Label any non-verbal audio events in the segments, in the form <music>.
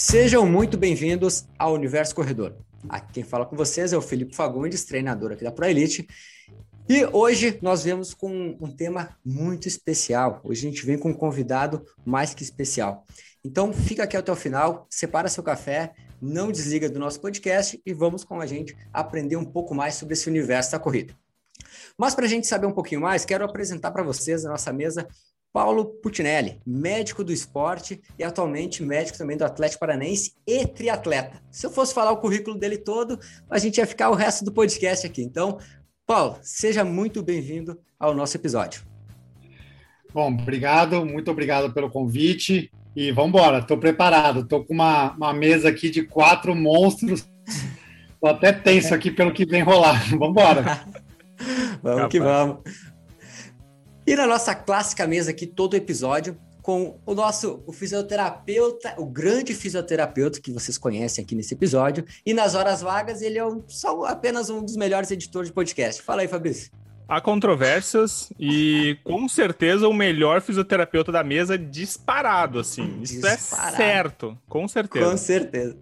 Sejam muito bem-vindos ao Universo Corredor. Aqui quem fala com vocês é o Felipe Fagundes, treinador aqui da ProElite. E hoje nós vemos com um tema muito especial. Hoje a gente vem com um convidado mais que especial. Então fica aqui até o final, separa seu café, não desliga do nosso podcast e vamos com a gente aprender um pouco mais sobre esse universo da corrida. Mas para a gente saber um pouquinho mais, quero apresentar para vocês a nossa mesa Paulo Putinelli, médico do esporte e atualmente médico também do Atlético Paranense e triatleta. Se eu fosse falar o currículo dele todo, a gente ia ficar o resto do podcast aqui. Então, Paulo, seja muito bem-vindo ao nosso episódio. Bom, obrigado, muito obrigado pelo convite e vamos embora. Estou preparado, estou com uma, uma mesa aqui de quatro monstros. Estou até tenso aqui pelo que vem rolar. <laughs> <laughs> Vamos embora. vamos Capaz. que vamos. E na nossa clássica mesa aqui, todo episódio, com o nosso o fisioterapeuta, o grande fisioterapeuta que vocês conhecem aqui nesse episódio. E nas horas vagas, ele é um, só apenas um dos melhores editores de podcast. Fala aí, Fabrício. Há controvérsias e com certeza o melhor fisioterapeuta da mesa disparado, assim. Isso é disparado. é certo, com certeza. Com certeza.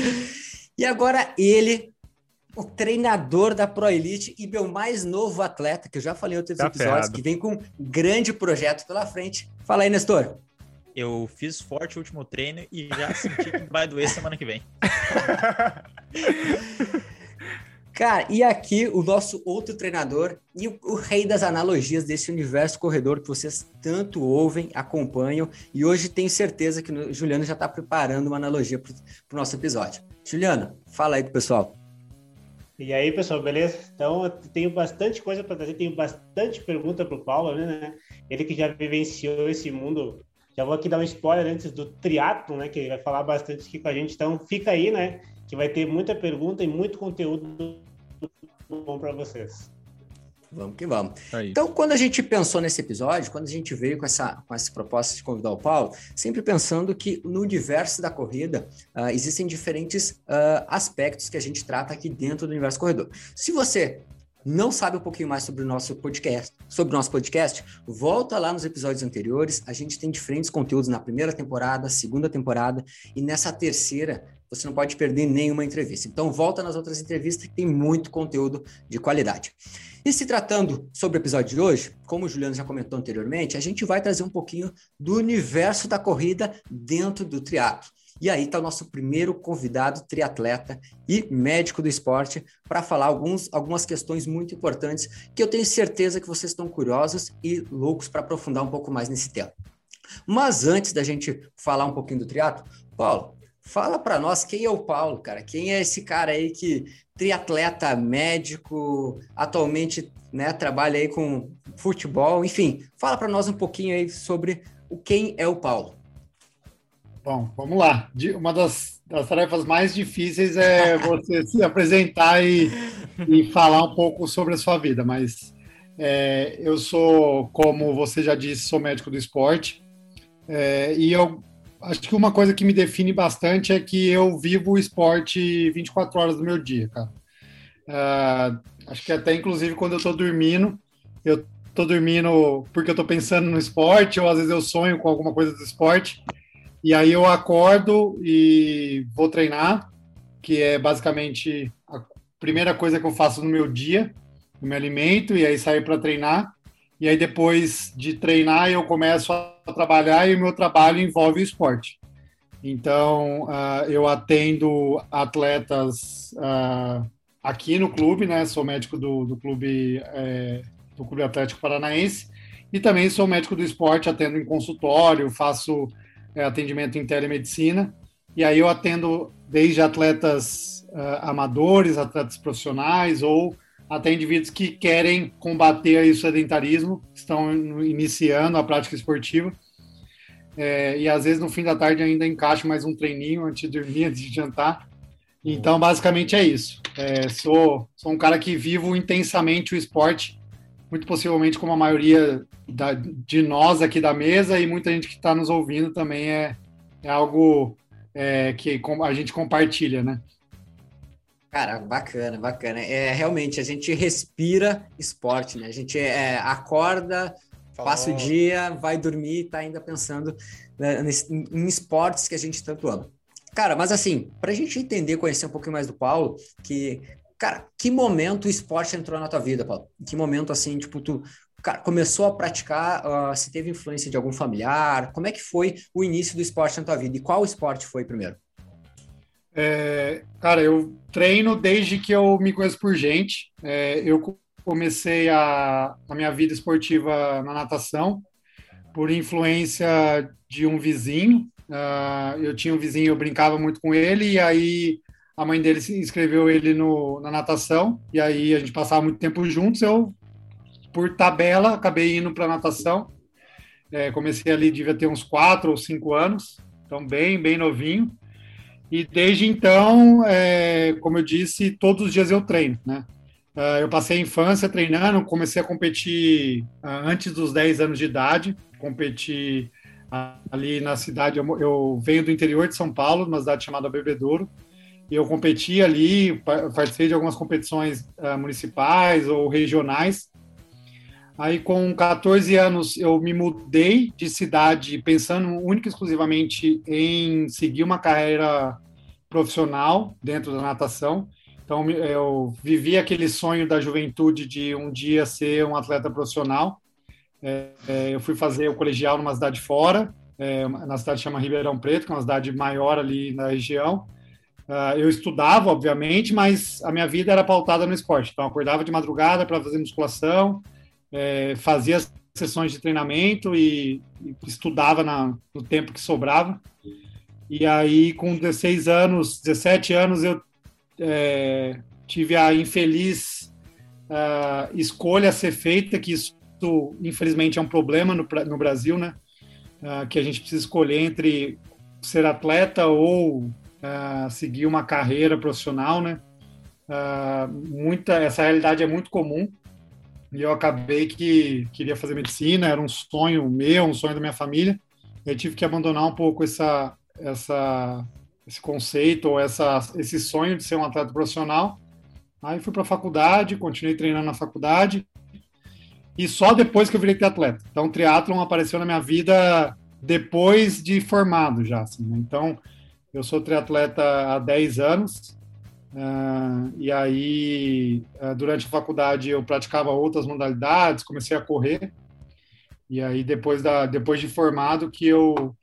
<laughs> e agora ele o treinador da Pro Elite e meu mais novo atleta, que eu já falei em outros tá episódios, ferrado. que vem com um grande projeto pela frente. Fala aí, Nestor. Eu fiz forte o último treino e já senti que vai doer semana que vem. <laughs> Cara, e aqui o nosso outro treinador e o, o, rei das analogias desse universo corredor que vocês tanto ouvem, acompanham, e hoje tenho certeza que o Juliano já está preparando uma analogia para o nosso episódio. Juliano, fala aí pro pessoal. E aí, pessoal, beleza? Então, eu tenho bastante coisa para trazer, tenho bastante pergunta para o Paulo, né? Ele que já vivenciou esse mundo. Já vou aqui dar um spoiler antes do triatlo, né? Que ele vai falar bastante aqui com a gente. Então, fica aí, né? Que vai ter muita pergunta e muito conteúdo bom para vocês. Vamos que vamos. Aí. Então, quando a gente pensou nesse episódio, quando a gente veio com essa, com essa proposta de convidar o Paulo, sempre pensando que no universo da corrida uh, existem diferentes uh, aspectos que a gente trata aqui dentro do universo corredor. Se você não sabe um pouquinho mais sobre o nosso podcast, sobre o nosso podcast, volta lá nos episódios anteriores. A gente tem diferentes conteúdos na primeira temporada, segunda temporada e nessa terceira você não pode perder nenhuma entrevista. Então volta nas outras entrevistas que tem muito conteúdo de qualidade. E se tratando sobre o episódio de hoje, como o Juliano já comentou anteriormente, a gente vai trazer um pouquinho do universo da corrida dentro do triatlo. E aí está o nosso primeiro convidado triatleta e médico do esporte para falar alguns, algumas questões muito importantes que eu tenho certeza que vocês estão curiosos e loucos para aprofundar um pouco mais nesse tema. Mas antes da gente falar um pouquinho do triatlo, Paulo, fala para nós quem é o Paulo, cara. Quem é esse cara aí que triatleta, médico, atualmente né, trabalha aí com futebol, enfim, fala para nós um pouquinho aí sobre o quem é o Paulo. Bom, vamos lá. Uma das, das tarefas mais difíceis é <laughs> você se apresentar e, e falar um pouco sobre a sua vida, mas é, eu sou, como você já disse, sou médico do esporte é, e eu acho que uma coisa que me define bastante é que eu vivo o esporte 24 horas do meu dia, cara. Uh, acho que até inclusive quando eu tô dormindo, eu tô dormindo porque eu tô pensando no esporte, ou às vezes eu sonho com alguma coisa do esporte, e aí eu acordo e vou treinar, que é basicamente a primeira coisa que eu faço no meu dia, eu me alimento e aí saio para treinar. E aí, depois de treinar, eu começo a trabalhar e o meu trabalho envolve o esporte. Então, uh, eu atendo atletas uh, aqui no clube, né? Sou médico do, do clube é, do Clube Atlético Paranaense e também sou médico do esporte, atendo em consultório, faço é, atendimento em telemedicina. E aí eu atendo desde atletas uh, amadores, atletas profissionais ou até indivíduos que querem combater o sedentarismo, estão iniciando a prática esportiva. É, e às vezes no fim da tarde ainda encaixo mais um treininho antes de dormir, <laughs> antes de jantar. Então, basicamente é isso. É, sou, sou um cara que vivo intensamente o esporte, muito possivelmente como a maioria da, de nós aqui da mesa e muita gente que está nos ouvindo também é, é algo é, que a gente compartilha, né? Cara, bacana, bacana. É realmente a gente respira esporte, né? A gente é, acorda, Falou. passa o dia, vai dormir e tá ainda pensando né, nesse, em esportes que a gente tanto ama. Cara, mas assim, para a gente entender, conhecer um pouquinho mais do Paulo, que, cara, que momento o esporte entrou na tua vida, Paulo? Que momento, assim, tipo, tu cara, começou a praticar, uh, se teve influência de algum familiar? Como é que foi o início do esporte na tua vida? E qual esporte foi primeiro? É, cara, eu treino desde que eu me conheço por gente. É, eu comecei a, a minha vida esportiva na natação por influência de um vizinho. Uh, eu tinha um vizinho, eu brincava muito com ele, e aí a mãe dele inscreveu ele no, na natação, e aí a gente passava muito tempo juntos. Eu, por tabela, acabei indo para natação. É, comecei ali, devia ter uns quatro ou cinco anos, então bem, bem novinho. E desde então, é, como eu disse, todos os dias eu treino, né? Uh, eu passei a infância treinando, comecei a competir uh, antes dos 10 anos de idade, competi ali na cidade, eu, venho do interior de São Paulo, uma cidade chamada Bebedouro, eu competi ali, participei de algumas competições municipais ou regionais. Aí com 14 anos eu me mudei de cidade pensando única e exclusivamente em seguir uma carreira profissional dentro da natação, então, eu vivi aquele sonho da juventude de um dia ser um atleta profissional. É, é, eu fui fazer o colegial numa cidade fora, é, na cidade chama Ribeirão Preto, que é uma cidade maior ali na região. Uh, eu estudava, obviamente, mas a minha vida era pautada no esporte. Então, acordava de madrugada para fazer musculação, é, fazia sessões de treinamento e, e estudava na, no tempo que sobrava. E aí, com 16 anos, 17 anos, eu é, tive a infeliz uh, escolha a ser feita, que isso infelizmente é um problema no, no Brasil, né? Uh, que a gente precisa escolher entre ser atleta ou uh, seguir uma carreira profissional, né? muita essa realidade é muito comum e eu acabei que queria fazer medicina, era um sonho meu, um sonho da minha família. Eu tive que abandonar um pouco essa essa esse conceito ou essa, esse sonho de ser um atleta profissional. Aí fui para a faculdade, continuei treinando na faculdade e só depois que eu virei atleta. Então, o triatlon apareceu na minha vida depois de formado já. Assim, né? Então, eu sou triatleta há 10 anos uh, e aí, uh, durante a faculdade, eu praticava outras modalidades, comecei a correr. E aí, depois, da, depois de formado, que eu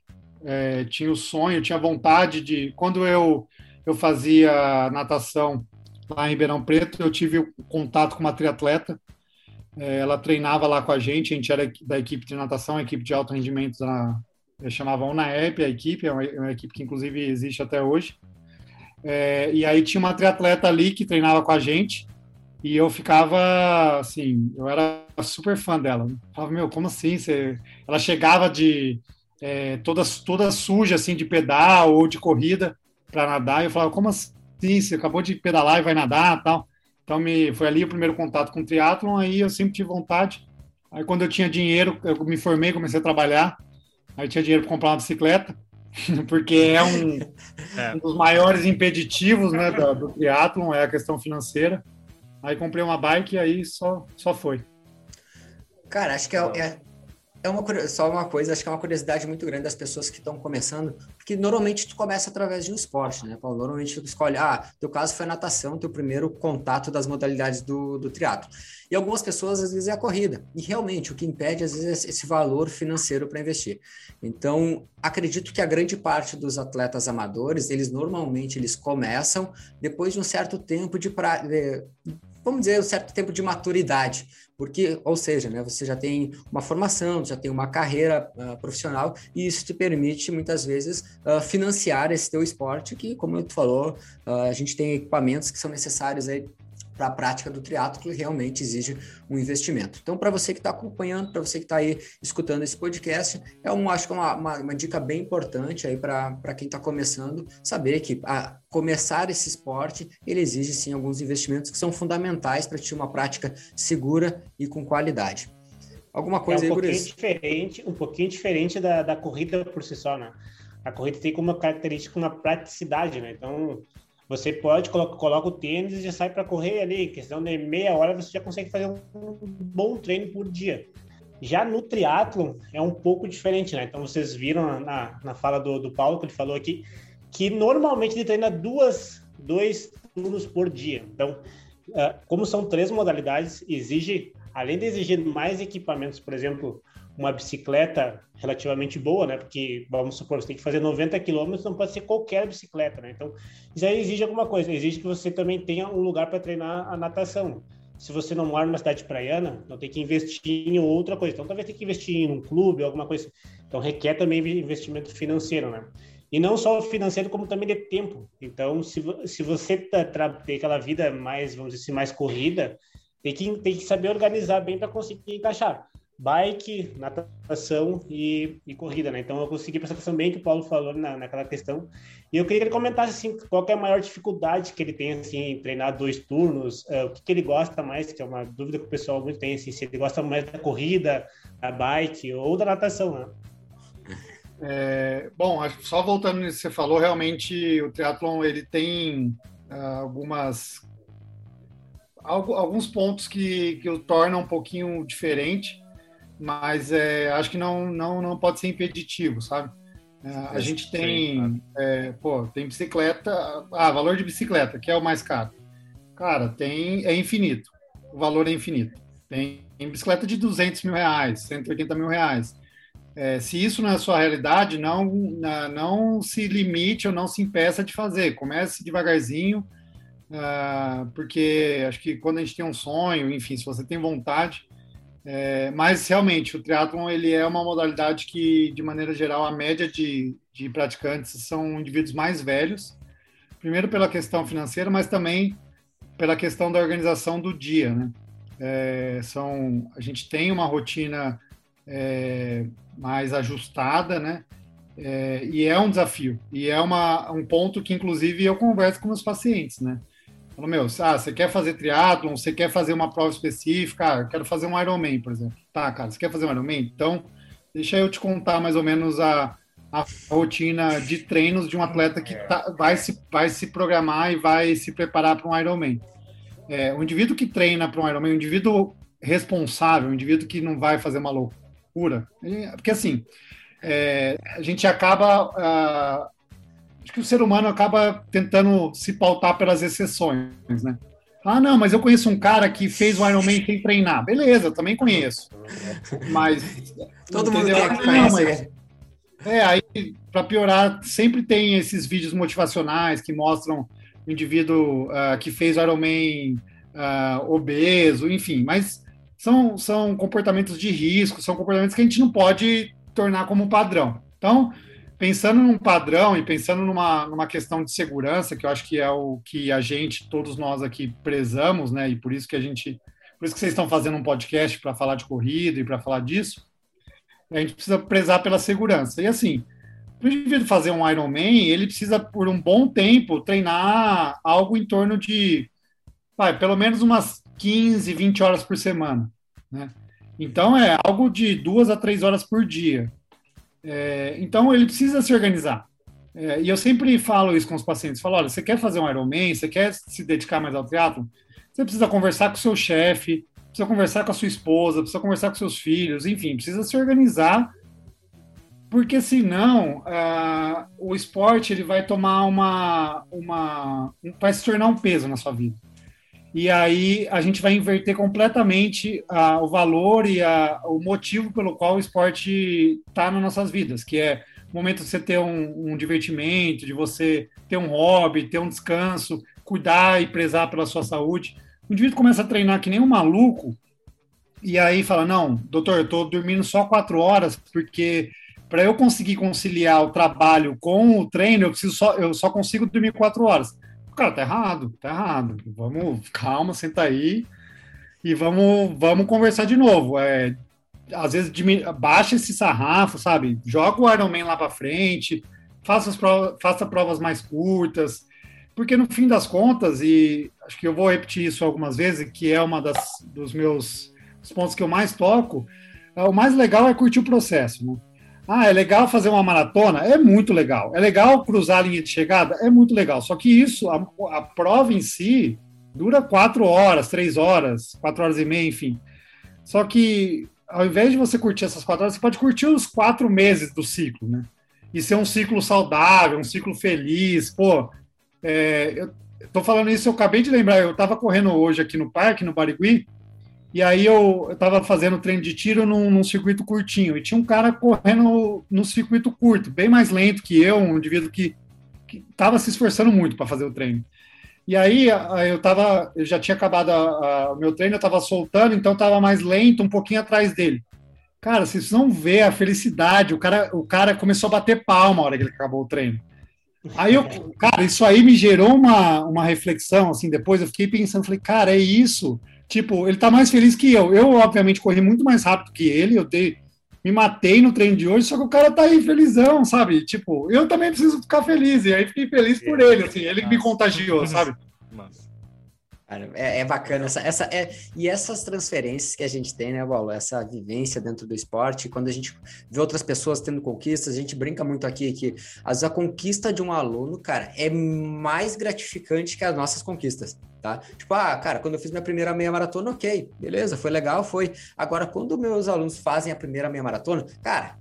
é, tinha o sonho, tinha vontade de. Quando eu, eu fazia natação lá em Ribeirão Preto, eu tive contato com uma triatleta. É, ela treinava lá com a gente, a gente era da equipe de natação, equipe de alto rendimento, da, chamavam na EP a equipe, é uma, é uma, equipe que inclusive existe até hoje. É, e aí tinha uma triatleta ali que treinava com a gente, e eu ficava assim, eu era super fã dela. Eu falava, meu, como assim? Você... Ela chegava de, é, toda, toda suja, assim, de pedal ou de corrida para nadar. E eu falava, como assim? Você acabou de pedalar e vai nadar tal. Então, me, foi ali o primeiro contato com o triatlon, aí eu sempre tive vontade. Aí, quando eu tinha dinheiro, eu me formei, comecei a trabalhar. Aí tinha dinheiro para comprar uma bicicleta, <laughs> porque é um, é um, dos maiores impeditivos né, do, do triatlon, é a questão financeira. Aí comprei uma bike e aí só, só foi. Cara, acho que é, é, é uma só uma coisa, acho que é uma curiosidade muito grande das pessoas que estão começando, porque normalmente tu começa através de um esporte, né, Paulo? Normalmente tu escolhe, ah, teu caso foi a natação, teu primeiro contato das modalidades do, do triatlo. E algumas pessoas, às vezes, é a corrida. E realmente, o que impede, às vezes, é esse valor financeiro para investir. Então, acredito que a grande parte dos atletas amadores, eles normalmente eles começam depois de um certo tempo de, pra, de vamos dizer, um certo tempo de maturidade, porque, ou seja, né, você já tem uma formação, já tem uma carreira uh, profissional e isso te permite muitas vezes uh, financiar esse teu esporte, que, como tu falou, uh, a gente tem equipamentos que são necessários aí para a prática do triatlo que realmente exige um investimento. Então, para você que está acompanhando, para você que está aí escutando esse podcast, é um, acho que é uma, uma, uma dica bem importante aí para quem está começando, saber que a começar esse esporte, ele exige sim alguns investimentos que são fundamentais para ter uma prática segura e com qualidade. Alguma coisa é um aí, pouquinho diferente, Um pouquinho diferente da, da corrida por si só, né? A corrida tem como característica uma praticidade, né? Então, você pode coloca, coloca o tênis e já sai para correr ali. Em questão de meia hora você já consegue fazer um bom treino por dia. Já no triatlo é um pouco diferente, né? Então vocês viram na, na fala do, do Paulo que ele falou aqui que normalmente ele treina duas, dois turnos por dia. Então, uh, como são três modalidades, exige, além de exigir mais equipamentos, por exemplo, uma bicicleta relativamente boa, né? Porque, vamos supor, você tem que fazer 90 quilômetros, não pode ser qualquer bicicleta, né? Então, isso aí exige alguma coisa, exige que você também tenha um lugar para treinar a natação. Se você não mora numa cidade praiana, então tem que investir em outra coisa. Então, talvez tenha que investir em um clube, alguma coisa. Então, requer também investimento financeiro, né? E não só financeiro, como também de tempo. Então, se, se você tá, tem aquela vida mais, vamos dizer assim, mais corrida, tem que, tem que saber organizar bem para conseguir encaixar bike, natação e, e, corrida, né? Então eu consegui prestar atenção bem que o Paulo falou na, naquela questão. E eu queria que ele comentasse assim, qual é a maior dificuldade que ele tem assim, em treinar dois turnos, uh, o que, que, ele gosta mais, que é uma dúvida que o pessoal muito tem, assim, se ele gosta mais da corrida, da bike ou da natação, né? É, bom, só voltando nisso que você falou, realmente o triatlon ele tem uh, algumas alguns pontos que, que o tornam um pouquinho diferente mas é, acho que não, não, não pode ser impeditivo, sabe? É, a é, gente tem, é, pô, tem bicicleta, ah, valor de bicicleta, que é o mais caro. Cara, tem, é infinito, o valor é infinito. Tem, tem bicicleta de 200 mil reais, 180 mil reais. É, se isso não é a sua realidade, não, não se limite ou não se impeça de fazer. Comece devagarzinho, uh, porque acho que quando a gente tem um sonho, enfim, se você tem vontade, é, mas realmente o triatlon ele é uma modalidade que, de maneira geral, a média de, de praticantes são indivíduos mais velhos. Primeiro pela questão financeira, mas também pela questão da organização do dia, né? É, são, a gente tem uma rotina é, mais ajustada, né? É, e é um desafio. E é uma, um ponto que, inclusive, eu converso com meus pacientes, né? Falou, meu, ah, você quer fazer triatlon, você quer fazer uma prova específica, ah, quero fazer um Ironman, por exemplo. Tá, cara, você quer fazer um Ironman? Então, deixa eu te contar mais ou menos a, a rotina de treinos de um atleta que tá, vai, se, vai se programar e vai se preparar para um Ironman. É, o indivíduo que treina para um Ironman, o indivíduo responsável, o indivíduo que não vai fazer uma loucura, porque assim, é, a gente acaba uh, acho que o ser humano acaba tentando se pautar pelas exceções, né? Ah, não, mas eu conheço um cara que fez o Ironman sem treinar. Beleza, também conheço. Mas. Todo entendeu? mundo tem ah, não, mas, É, aí, para piorar, sempre tem esses vídeos motivacionais que mostram o indivíduo uh, que fez o Ironman uh, obeso, enfim, mas são, são comportamentos de risco, são comportamentos que a gente não pode tornar como padrão. Então, pensando num padrão e pensando numa, numa questão de segurança, que eu acho que é o que a gente, todos nós aqui prezamos, né? E por isso que a gente, por isso que vocês estão fazendo um podcast para falar de corrida e para falar disso, a gente precisa prezar pela segurança. E assim, para o indivíduo fazer um Ironman, ele precisa, por um bom tempo, treinar algo em torno de, vai, pelo menos umas 15, 20 horas por semana, né? Então é algo de duas a três horas por dia. É, então ele precisa se organizar. É, e eu sempre falo isso com os pacientes, falo, olha, você quer fazer um Ironman, você quer se dedicar mais ao teatro, você precisa conversar com seu chefe, precisa conversar com a sua esposa, precisa conversar com seus filhos, enfim, precisa se organizar, porque senão uh, o esporte ele vai tomar uma, uma, vai se tornar um peso na sua vida e aí a gente vai inverter completamente o valor e o motivo pelo qual o esporte está nas nossas vidas, que é o momento de você ter um, um, divertimento, de você ter um hobby, ter um descanso, cuidar e prezar pela sua saúde. O indivíduo começa a treinar que nem um maluco e aí fala, não, doutor, eu estou dormindo só quatro horas porque para eu conseguir conciliar o trabalho com o treino, eu, preciso só, eu só consigo dormir quatro horas cara, tá errado, tá errado. Vamos, calma, senta aí e vamos, vamos conversar de novo. É, às vezes baixa esse sarrafo, sabe? Joga o Ironman lá para frente, faça, as provas, faça provas mais curtas, porque no fim das contas, e acho que eu vou repetir isso algumas vezes, que é uma das dos meus pontos que eu mais toco, é, o mais legal é curtir o processo, né? Ah, é legal fazer uma maratona? É muito legal. É legal cruzar a linha de chegada? É muito legal. Só que isso, a, a prova em si, dura quatro horas, três horas, quatro horas e meia, enfim. Só que ao invés de você curtir essas quatro horas, você pode curtir os quatro meses do ciclo, né? e ser um ciclo saudável, um ciclo feliz. Pô, é, eu tô falando isso, eu acabei de lembrar, eu estava correndo hoje aqui no parque, no Barigui, e aí eu, estava fazendo treino de tiro num, num, circuito curtinho, e tinha um cara correndo no circuito curto, bem mais lento que eu, um indivíduo que estava se esforçando muito para fazer o treino. E aí eu tava, eu já tinha acabado a, a, o meu treino, eu estava soltando, então estava mais lento, um pouquinho atrás dele. Cara, vocês não vê a felicidade, o cara, o cara começou a bater palma na hora que ele acabou o treino. Aí eu, cara, isso aí me gerou uma, uma reflexão, assim, depois eu fiquei pensando, falei, cara, é isso. Tipo, ele tá mais feliz que eu. Eu, obviamente, corri muito mais rápido que ele, eu dei, me matei no treino de hoje, só que o cara tá aí felizão, sabe? Tipo, eu também preciso ficar feliz, e aí fiquei feliz por ele, assim, ele me contagiou, sabe? Massa. Cara, é, é, bacana essa, essa é, e essas transferências que a gente tem, né, Paulo? Essa vivência dentro do esporte, quando a gente vê outras pessoas tendo conquistas, a gente brinca muito aqui que a conquista de um aluno, cara, é mais gratificante que as nossas conquistas, tá? Tipo, ah, cara, quando eu fiz minha primeira meia maratona, ok, beleza, foi legal, foi. Agora, quando meus alunos fazem a primeira meia maratona, cara,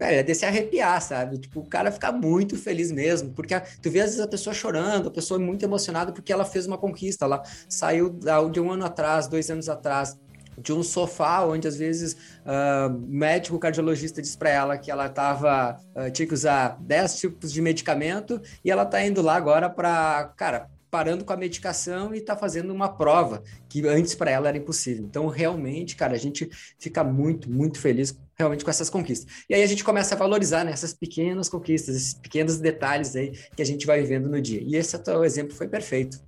Cara, é de se arrepiar, sabe? Tipo, o cara fica muito feliz mesmo, porque tu vê às vezes a pessoa chorando, a pessoa muito emocionada porque ela fez uma conquista, ela saiu de um ano atrás, dois anos atrás, de um sofá onde às vezes uh, médico cardiologista diz para ela que ela tava uh, tinha que usar 10 tipos de medicamento e ela tá indo lá agora para, cara, parando com a medicação e está fazendo uma prova que antes para ela era impossível. Então, realmente, cara, a gente fica muito, muito feliz realmente com essas conquistas. E aí a gente começa a valorizar né, essas pequenas conquistas, esses pequenos detalhes aí que a gente vai vivendo no dia. E esse teu exemplo foi perfeito.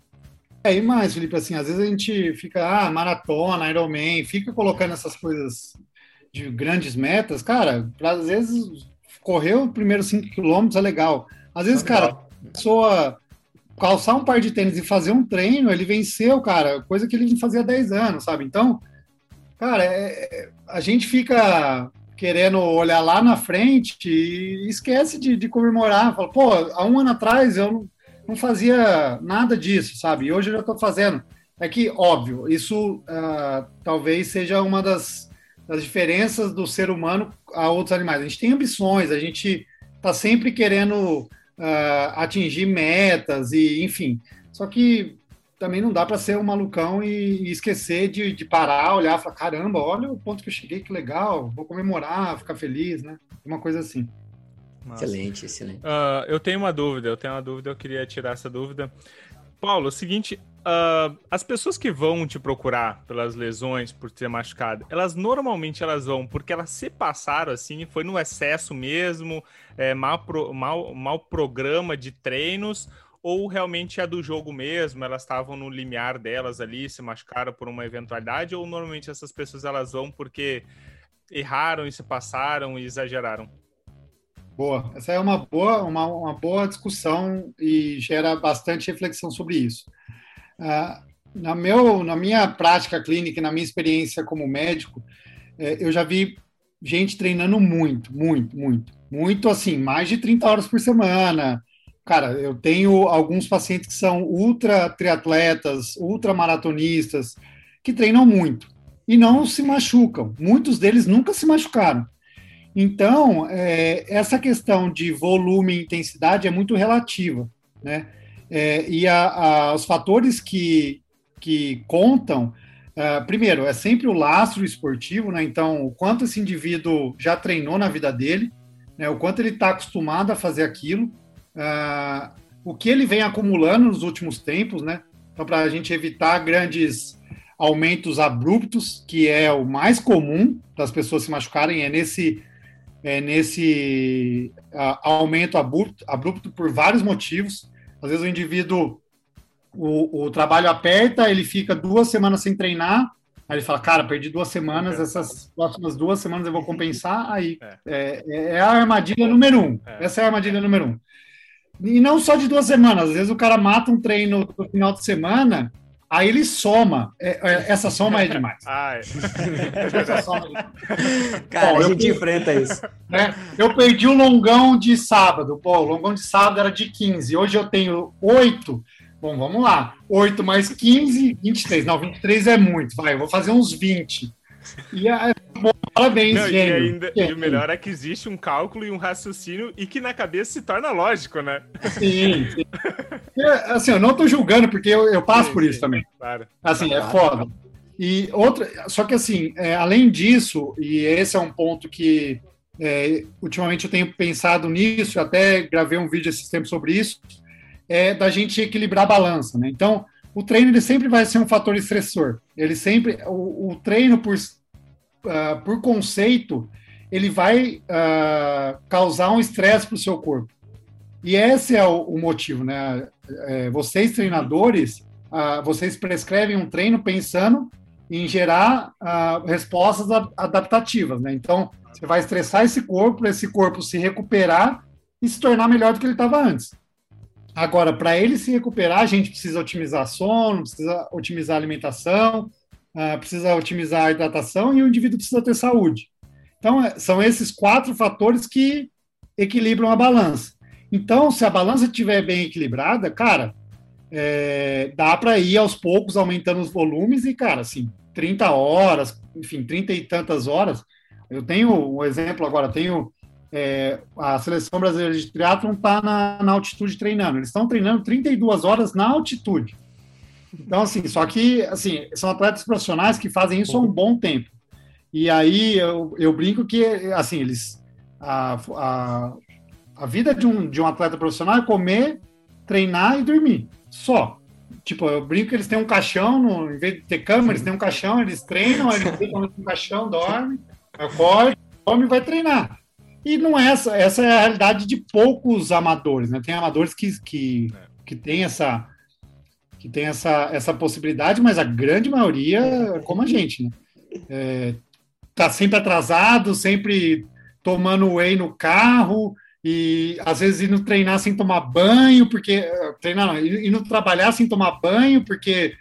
É, e mais, Felipe, assim, às vezes a gente fica, ah, maratona, Ironman, fica colocando essas coisas de grandes metas, cara, às vezes correr o primeiro 5 quilômetros é legal. Às vezes, cara, a pessoa calçar um par de tênis e fazer um treino, ele venceu, cara, coisa que ele não fazia há 10 anos, sabe? Então, cara, é, é, a gente fica querendo olhar lá na frente e esquece de, de comemorar. Fala, pô, há um ano atrás eu não fazia nada disso, sabe? E hoje eu já estou fazendo. É que, óbvio, isso uh, talvez seja uma das, das diferenças do ser humano a outros animais. A gente tem ambições, a gente está sempre querendo uh, atingir metas e, enfim. Só que também não dá para ser um malucão e, e esquecer de, de, parar, olhar e falar: caramba, olha o ponto que eu cheguei, que legal, vou comemorar, ficar feliz, né? Uma coisa assim. Nossa. Excelente, excelente. Uh, eu tenho uma dúvida, eu tenho uma dúvida, eu queria tirar essa dúvida. Paulo, é o seguinte, uh, as pessoas que vão te procurar pelas lesões, por ter machucado, elas normalmente elas vão porque elas se passaram assim, foi no excesso mesmo, é, mal, pro, mal, mal programa de treinos, ou realmente é do jogo mesmo, elas estavam no limiar delas ali, se machucaram por uma eventualidade, ou normalmente essas pessoas elas vão porque erraram e se passaram e exageraram? Boa, essa é uma boa, uma, uma boa discussão e gera bastante reflexão sobre isso. Uh, na, meu, na minha prática clínica, na minha experiência como médico, é, eu já vi gente treinando muito, muito, muito, muito assim, mais de 30 horas por semana. Cara, eu tenho alguns pacientes que são ultra triatletas, ultra maratonistas, que treinam muito e não se machucam. Muitos deles nunca se machucaram. Então, é, essa questão de volume e intensidade é muito relativa, né? É, e a, a, os fatores que, que contam, uh, primeiro, é sempre o lastro esportivo, né? Então, o quanto esse indivíduo já treinou na vida dele, né? o quanto ele está acostumado a fazer aquilo, uh, o que ele vem acumulando nos últimos tempos, né? Então, para a gente evitar grandes aumentos abruptos, que é o mais comum das pessoas se machucarem, é nesse é, nesse uh, aumento abrupto, abrupto, por vários motivos. Às vezes o indivíduo, o, o, trabalho aperta, ele fica duas semanas sem treinar, aí ele fala, cara, perdi duas semanas, essas próximas duas semanas eu vou compensar, <laughs> aí é, é, é a armadilha número um. É. Essa é a armadilha número um. E não só de duas semanas, às vezes o cara mata um treino no final de semana Aí ele soma. É, é, essa soma é demais. <laughs> Essa soma é <laughs> Cara, Bom, a gente eu, enfrenta isso. Né, <laughs> eu perdi o longão de sábado. Pô, o longão de sábado era de 15. Hoje eu tenho 8. Bom, vamos lá. 8 mais 15, 23. Não, 23 é muito. Vai, eu vou fazer uns 20. E é, bom, parabéns, Não, gênio. E, ainda, e o melhor é que existe um cálculo e um raciocínio e que na cabeça se torna lógico, né? Sim, sim. É, assim, eu não tô julgando, porque eu, eu passo sim, por isso sim, também. Claro. Assim, é foda. E outra, só que assim, é, além disso, e esse é um ponto que é, ultimamente eu tenho pensado nisso, até gravei um vídeo esses tempos sobre isso, é da gente equilibrar a balança, né? Então, o treino ele sempre vai ser um fator estressor. Ele sempre, o, o treino por, uh, por conceito, ele vai uh, causar um estresse para o seu corpo. E esse é o, o motivo, né? É, vocês treinadores, uh, vocês prescrevem um treino pensando em gerar respostas adaptativas, né? Então, você vai estressar esse corpo, esse corpo se recuperar e se tornar melhor do que ele estava antes. Agora, para ele se recuperar, a gente precisa otimizar sono, precisa otimizar a alimentação, uh, precisa otimizar a hidratação e o indivíduo precisa ter saúde. Então, é, são esses quatro fatores que equilibram a balança. Então, se a balança estiver bem equilibrada, cara, é, dá para ir aos poucos aumentando os volumes e, cara, assim, 30 horas, enfim, 30 e tantas horas. Eu tenho um exemplo agora, tenho é, a seleção brasileira de triatlon está na, na, altitude treinando. Eles estão treinando 32 horas na altitude. Então, assim, só que, assim, são atletas profissionais que fazem isso há um bom tempo. E aí eu, eu brinco que, assim, eles. A, a, a vida de um, de um atleta profissional é comer, treinar e dormir. Só. Tipo, eu brinco que eles têm um caixão, no, em vez de ter cama, eles têm um caixão, eles treinam, eles ficam no caixão, dormem, acordam, come e vai treinar. E não é essa, essa é a realidade de poucos amadores, né? Tem amadores que, que, é. que tem essa que tem essa, essa possibilidade, mas a grande maioria é como a gente, né? É, tá sempre atrasado, sempre tomando whey no carro e às vezes indo treinar sem tomar banho, porque treinar não, indo trabalhar sem tomar banho, porque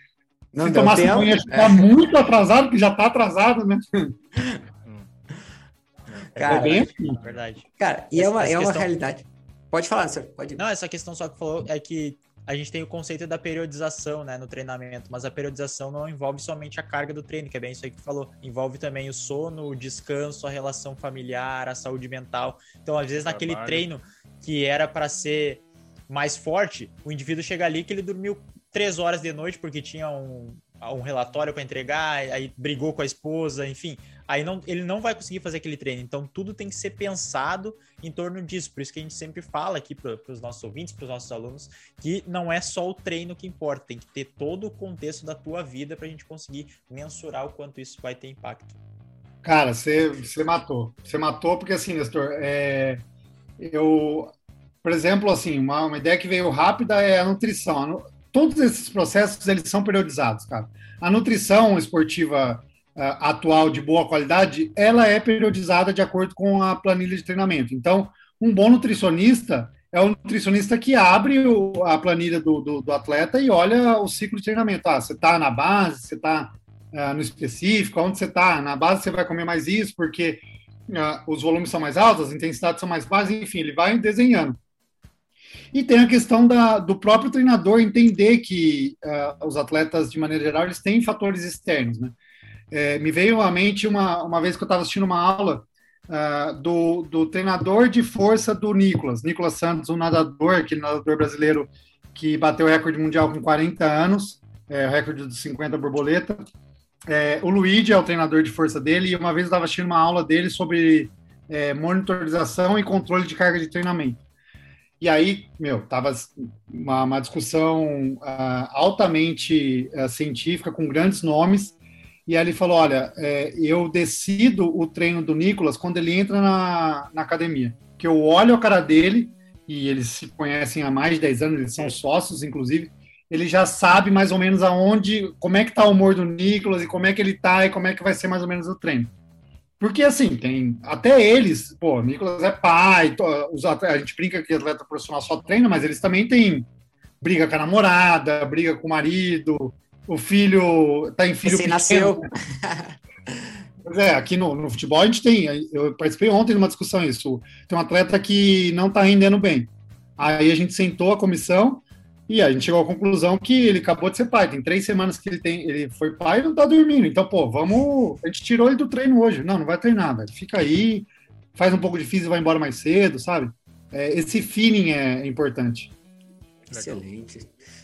não se tomar banho já é. muito atrasado, que já está atrasado, né? Cara, é bem assim. Verdade. Cara, e é essa, é uma, é uma realidade. Pode falar, senhor. Pode. Não, essa questão só que falou é que a gente tem o conceito da periodização, né, no treinamento, mas a periodização não envolve somente a carga do treino, que é bem isso aí que tu falou. Envolve também o sono, o descanso, a relação familiar, a saúde mental. Então, às vezes, naquele treino que era para ser mais forte, o indivíduo chega ali que ele dormiu três horas de noite porque tinha um, um relatório para entregar, aí brigou com a esposa, enfim aí não, ele não vai conseguir fazer aquele treino. Então, tudo tem que ser pensado em torno disso. Por isso que a gente sempre fala aqui para os nossos ouvintes, para os nossos alunos, que não é só o treino que importa, tem que ter todo o contexto da tua vida para a gente conseguir mensurar o quanto isso vai ter impacto. Cara, você matou. Você matou porque, assim, Nestor, é, eu, por exemplo, assim, uma, uma ideia que veio rápida é a nutrição. Todos esses processos, eles são periodizados, cara. A nutrição esportiva uh, atual de boa qualidade, ela é periodizada de acordo com a planilha de treinamento. Então, um bom nutricionista é o nutricionista que abre o, a planilha do, do, do, atleta e olha o ciclo de treinamento. Ah, você está na base, você está uh, ah, no específico, onde você está? Na base você vai comer mais isso, porque uh, os volumes são mais altos, as intensidades são mais baixas, enfim, ele vai desenhando. E tem a questão da, do próprio treinador entender que uh, os atletas, de maneira geral, eles têm fatores externos, né? É, me veio à mente uma, uma vez que eu estava assistindo uma aula uh, do, do treinador de força do Nicolas, Nicolas Santos, um nadador, aquele nadador brasileiro que bateu o recorde mundial com 40 anos, é, recorde dos 50 borboleta. É, o Luigi é o treinador de força dele, e uma vez eu estava assistindo uma aula dele sobre é, monitorização e controle de carga de treinamento. E aí, meu, tava uma, uma discussão uh, altamente uh, científica, com grandes nomes, e aí ele falou: Olha, é, eu decido o treino do Nicolas quando ele entra na, na academia. Que eu olho a cara dele, e eles se conhecem há mais de 10 anos, eles são sócios, inclusive. Ele já sabe mais ou menos aonde, como é que tá o humor do Nicolas e como é que ele tá e como é que vai ser mais ou menos o treino. Porque assim, tem até eles, pô, o Nicolas é pai, os atletas, a gente brinca que atleta profissional só treina, mas eles também têm briga com a namorada, briga com o marido, o filho tá em filho Você nasceu. <laughs> Pois é, aqui no, no, futebol a gente tem. Eu participei ontem de uma discussão isso. Tem um atleta que não tá rendendo bem. Aí a gente sentou a comissão E a gente chegou à conclusão que ele acabou de ser pai. Tem três semanas que ele tem, ele foi pai e não tá dormindo. Então, pô, vamos. A gente tirou ele do treino hoje. Não, não vai treinar, velho. Fica aí, faz um pouco de físico e vai embora mais cedo, sabe? É, esse feeling é importante. Excelente.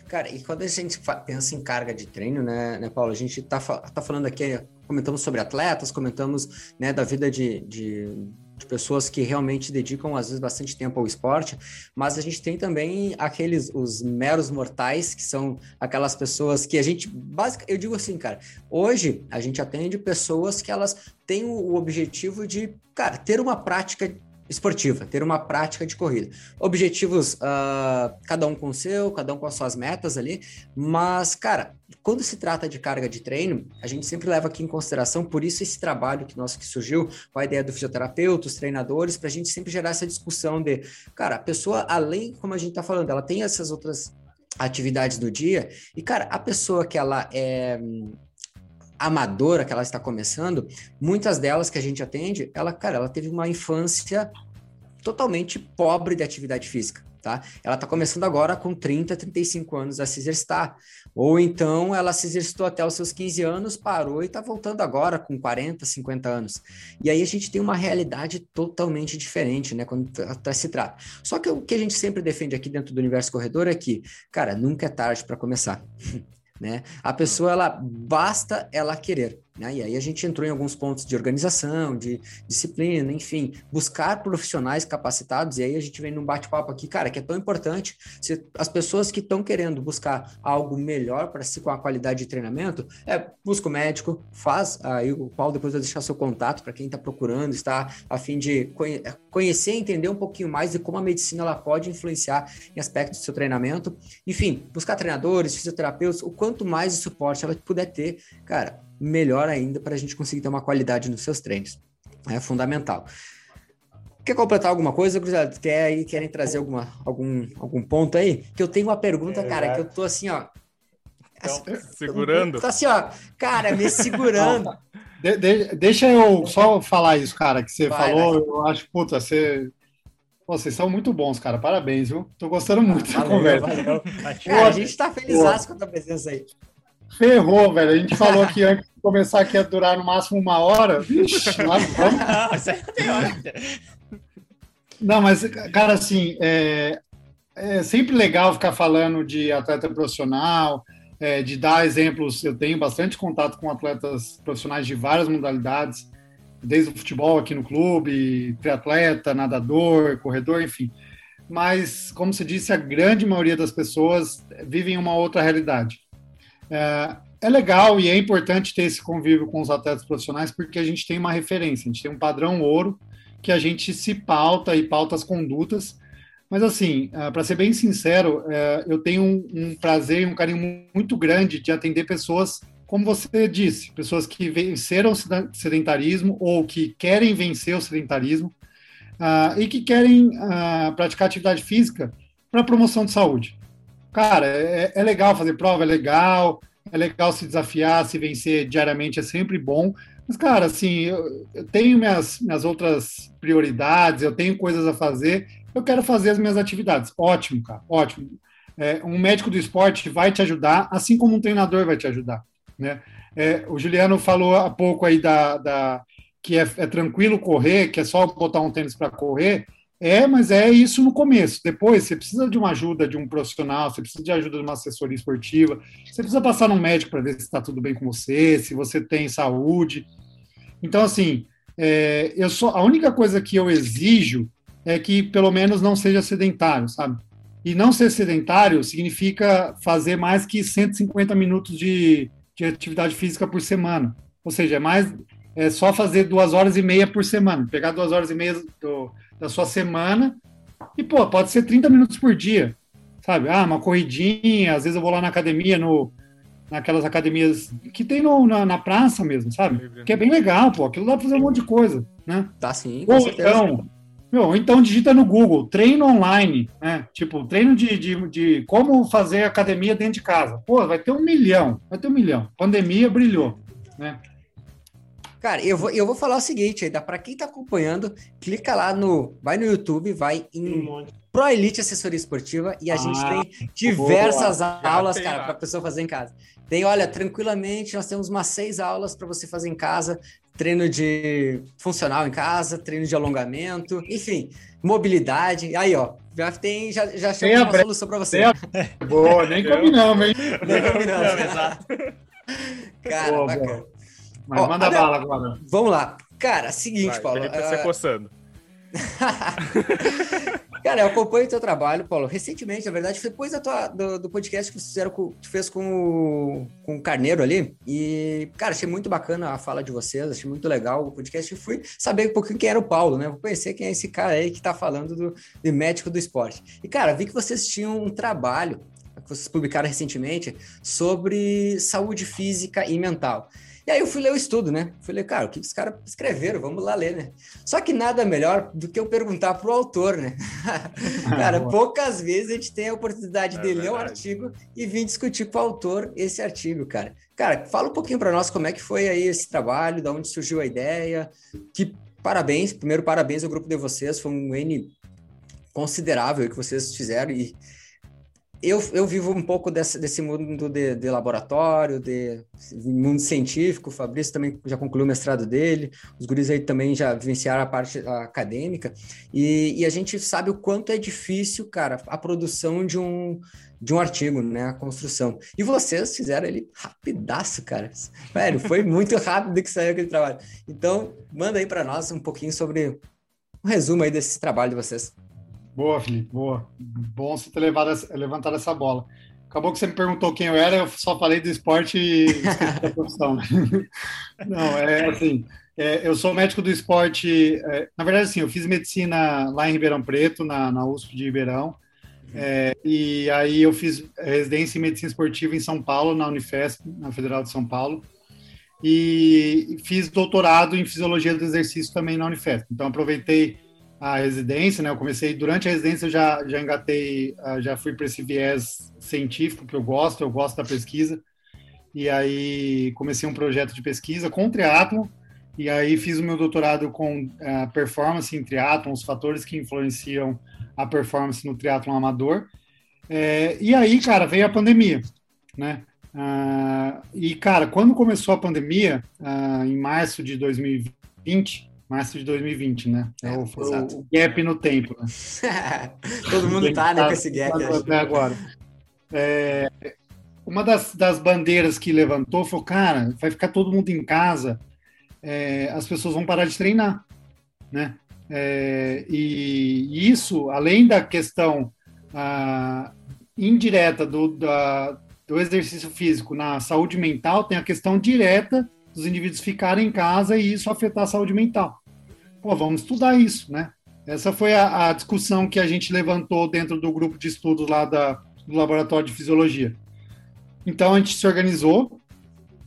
Cara, e quando a gente pensa em carga de treino, né, né Paulo? A gente tá, tá falando aqui, comentamos sobre atletas, comentamos né, da vida de, de de pessoas que realmente dedicam às vezes bastante tempo ao esporte, mas a gente tem também aqueles os meros mortais que são aquelas pessoas que a gente básica, eu digo assim, cara, hoje a gente atende pessoas que elas têm o objetivo de, cara, ter uma prática esportiva, ter uma prática de corrida. Objetivos, uh, cada um com o seu, cada um com as suas metas ali, mas, cara, quando se trata de carga de treino, a gente sempre leva aqui em consideração, por isso esse trabalho que nosso que surgiu, com a ideia do fisioterapeuta, os treinadores, para a gente sempre gerar essa discussão de, cara, a pessoa, além, como a gente está falando, ela tem essas outras atividades do dia, e, cara, a pessoa que ela é amadora que ela está começando, muitas delas que a gente atende, ela, cara, ela teve uma infância totalmente pobre de atividade física, tá? Ela está começando agora com 30, 35 anos a se exercitar. Ou então ela se exercitou até os seus 15 anos, parou e está voltando agora com 40, 50 anos. E aí a gente tem uma realidade totalmente diferente, né, quando se trata. Só que o que a gente sempre defende aqui dentro do universo corredor é que, cara, nunca é tarde para começar. <laughs> né? A pessoa, ela basta ela querer. Né? E aí a gente entrou em alguns pontos de organização, de disciplina, enfim, buscar profissionais capacitados, e aí a gente vem num bate-papo aqui, cara, que é tão importante, se as pessoas que estão querendo buscar algo melhor para si com a qualidade de treinamento, é, busca o médico, faz, aí o Paulo depois vai deixar seu contato para quem está procurando, está a fim de conhe conhecer e entender um pouquinho mais de como a medicina ela pode influenciar em aspectos do seu treinamento, enfim, buscar treinadores, fisioterapeutas, o quanto mais de suporte ela puder ter, cara, melhor ainda para a gente conseguir ter uma qualidade nos seus treinos. É fundamental. Quer completar alguma coisa, Cruzado? Quer aí, querem trazer alguma, algum, algum ponto aí? Que eu tenho uma pergunta, é, cara, que eu tô assim, ó. Então, assim, segurando. Tô assim, ó, cara, me segurando. de, de, deixa eu só falar isso, cara, que você vai, falou. Vai. Eu acho, puta, você Pô, vocês são muito bons, cara. Parabéns, viu? Tô gostando muito da conversa. Valeu. Cara, a gente tá feliz com a tua presença aí. Ferrou, velho. A gente falou que antes de começar aqui ia durar no máximo uma hora. Vixe, lá vamos. É Não, mas, cara, assim, é, é sempre legal ficar falando de atleta profissional, é, de dar exemplos. Eu tenho bastante contato com atletas profissionais de várias modalidades, desde o futebol aqui no clube, triatleta, nadador, corredor, enfim. Mas, como você disse, a grande maioria das pessoas vivem uma outra realidade. É, é legal e é importante ter esse convívio com os atletas profissionais porque a gente tem uma referência, a gente tem um padrão ouro que a gente se pauta e pauta as condutas. Mas, assim, é, para ser bem sincero, é, eu tenho um prazer e um carinho muito grande de atender pessoas, como você disse, pessoas que venceram o sedentarismo ou que querem vencer o sedentarismo uh, e que querem uh, praticar atividade física para promoção de saúde. Cara, é, é legal fazer prova, é legal, é legal se desafiar, se vencer diariamente é sempre bom. Mas, cara, assim, eu, eu, tenho minhas, minhas outras prioridades, eu tenho coisas a fazer, eu quero fazer as minhas atividades. Ótimo, cara, ótimo. É, um médico do esporte vai te ajudar, assim como um treinador vai te ajudar, né? É, o Juliano falou há pouco aí da, da que é, é tranquilo correr, que é só botar um tênis para correr. É, mas é isso no começo. Depois, você precisa de uma ajuda de um profissional, você precisa de ajuda de uma assessoria esportiva, você precisa passar num médico para ver se está tudo bem com você, se você tem saúde. Então, assim, é, eu só, a única coisa que eu exijo é que pelo menos não seja sedentário, sabe? E não ser sedentário significa fazer mais que 150 minutos de, de atividade física por semana. Ou seja, é mais é só fazer duas horas e meia por semana. Pegar duas horas e meia do, da sua semana. E, pô, pode ser 30 minutos por dia, sabe? Ah, uma corridinha, às vezes eu vou lá na academia, no, naquelas academias que tem no, na, na, praça mesmo, sabe? Que é bem legal, pô, aquilo dá pra fazer um monte de coisa, né? Tá sim, Ou certeza. então, meu, então digita no Google, treino online, né? Tipo, treino de, de, de como fazer academia dentro de casa. Pô, vai ter um milhão, vai ter um milhão. Pandemia brilhou, né? Cara, eu vou, eu vou falar o seguinte, ainda para quem tá acompanhando, clica lá no, vai no YouTube, vai em um Pro Elite Assessoria Esportiva e a ah, gente tem diversas boa. aulas, cara, para a pessoa fazer em casa. Tem, olha, tranquilamente, nós temos umas seis aulas para você fazer em casa, treino de funcional em casa, treino de alongamento, enfim, mobilidade. Aí, ó, já tem, já, já chama uma solução para você. Boa, nem combinamos, hein? Nem combinamos, exato. Cara, boa, bacana. Boa. Mas ó, manda bala agora. Vamos lá. Cara, seguinte, Vai, Paulo. Tá uh... se coçando. <laughs> Cara, eu acompanho o teu trabalho, Paulo. Recentemente, na verdade, foi depois da tua, do, do podcast que você fizeram com, tu fez com o, com o Carneiro ali. E, cara, achei muito bacana a fala de vocês, achei muito legal o podcast. E fui saber um pouquinho quem era o Paulo, né? Vou conhecer quem é esse cara aí que tá falando do, do médico do esporte. E, cara, vi que vocês tinham um trabalho que vocês publicaram recentemente sobre saúde física e mental. E aí eu fui ler o estudo, né? Fui ler, cara, o que os caras escreveram? Vamos lá ler, né? Só que nada melhor do que eu perguntar pro autor, né? <laughs> cara, poucas vezes a gente tem a oportunidade é de verdade. ler o artigo e vir discutir com o autor esse artigo, cara. Cara, fala um pouquinho para nós como é que foi aí esse trabalho, da onde surgiu a ideia. Que parabéns, primeiro parabéns ao grupo de vocês, foi um N considerável que vocês fizeram e eu, eu vivo um pouco desse, desse mundo de, de, laboratório, de mundo científico. O Fabrício também já concluiu o mestrado dele, os guris aí também já vivenciaram a parte acadêmica. E, e, a gente sabe o quanto é difícil, cara, a produção de um, de um artigo, né? A construção. E vocês fizeram ele rapidaço, cara. Velho, foi muito <laughs> rápido que saiu aquele trabalho. Então, manda aí para nós um pouquinho sobre um resumo aí desse trabalho de vocês. Boa, Felipe, boa. Bom você ter levado, levantado essa bola. Acabou que você me perguntou quem eu era, eu só falei do esporte e <laughs> da profissão. <laughs> Não, é assim, é, eu sou médico do esporte, é, na verdade, assim, eu fiz medicina lá em Ribeirão Preto, na, na USP de Ribeirão, é, e aí eu fiz residência em medicina esportiva em São Paulo, na Unifesp, na Federal de São Paulo, e fiz doutorado em fisiologia do exercício também na Unifesp. Então, aproveitei a residência, né? Eu comecei durante a residência, eu já já engatei, ah, já fui para esse viés científico que eu gosto, eu gosto da pesquisa. E aí comecei um projeto de pesquisa com triatlo e aí fiz o meu doutorado com uh, performance em triatlo, os fatores que influenciam a performance no triatlo amador. É, e aí, cara, veio a pandemia, né? Uh, e, cara, quando começou a pandemia, em março de 2020, março de 2020, né? É, é o, o, gap no tempo. Né? <laughs> Todo mundo tá, né, com esse gap. Até agora. É, uma das, das bandeiras que levantou foi, cara, vai ficar todo mundo em casa, é, as pessoas vão parar de treinar, né? É, e isso, além da questão ah, indireta do, da, do exercício físico na saúde mental, tem a questão direta dos indivíduos ficarem em casa e isso afetar a saúde mental. Pô, vamos estudar isso, né? Essa foi a, a discussão que a gente levantou dentro do grupo de estudos lá da, do Laboratório de Fisiologia. Então, a gente se organizou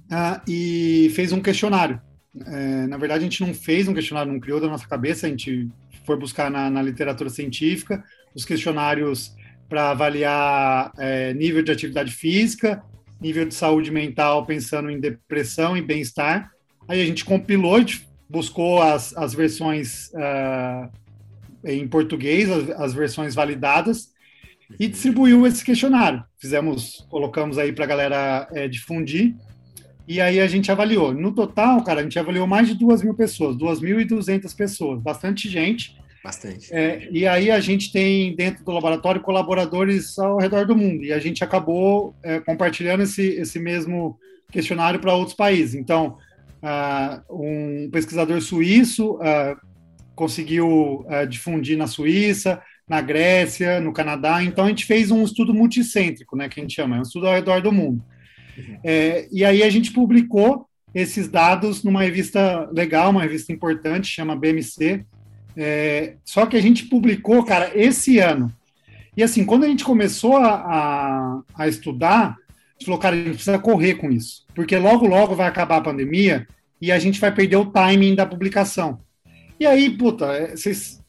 uh, e fez um questionário. É, na verdade, a gente não fez um questionário, não criou da nossa cabeça, a gente foi buscar na, na literatura científica os questionários para avaliar é, nível de atividade física, nível de saúde mental, pensando em depressão e bem-estar. Aí a gente compilou, a gente buscou as, as versões uh, em português, as, as, versões validadas, e distribuiu esse questionário. Fizemos, colocamos aí para a galera é, difundir, e aí a gente avaliou. No total, cara, a gente avaliou mais de duas mil pessoas, 2.200 pessoas, bastante gente. Bastante. É, e aí a gente tem dentro do laboratório colaboradores ao redor do mundo e a gente acabou é, compartilhando esse, esse mesmo questionário para outros países. Então, uh, um pesquisador suíço uh, conseguiu uh, difundir na Suíça, na Grécia, no Canadá. Então, a gente fez um estudo multicêntrico, né, que a gente chama, é um estudo ao redor do mundo. Uhum. É, e aí a gente publicou esses dados numa revista legal, uma revista importante, chama BMC, é, só que a gente publicou, cara, esse ano. E assim, quando a gente começou a, a, a estudar, a gente falou, cara, a gente precisa correr com isso. Porque logo, logo vai acabar a pandemia e a gente vai perder o timing da publicação. E aí, puta, é, vocês,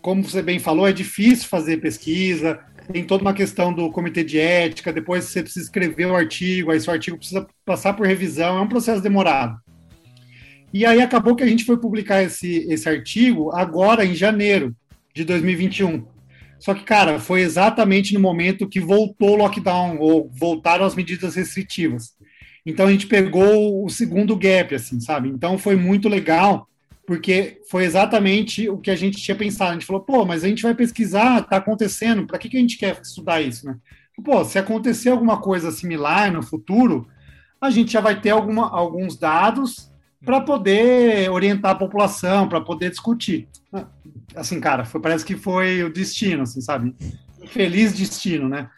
como você bem falou, é difícil fazer pesquisa, tem toda uma questão do comitê de ética, depois você precisa escrever o artigo, aí seu artigo precisa passar por revisão, é um processo demorado. E aí acabou que a gente foi publicar esse, esse artigo agora, em janeiro de 2021. Só que, cara, foi exatamente no momento que voltou o lockdown, ou voltaram as medidas restritivas. Então a gente pegou o segundo gap, assim, sabe? Então foi muito legal, porque foi exatamente o que a gente tinha pensado. A gente falou, pô, mas a gente vai pesquisar, tá acontecendo, para que, que a gente quer estudar isso, né? Pô, se acontecer alguma coisa similar no futuro, a gente já vai ter alguma, alguns dados para poder orientar a população, para poder discutir. Assim, cara, foi, parece que foi o destino, assim, sabe? Feliz destino, né?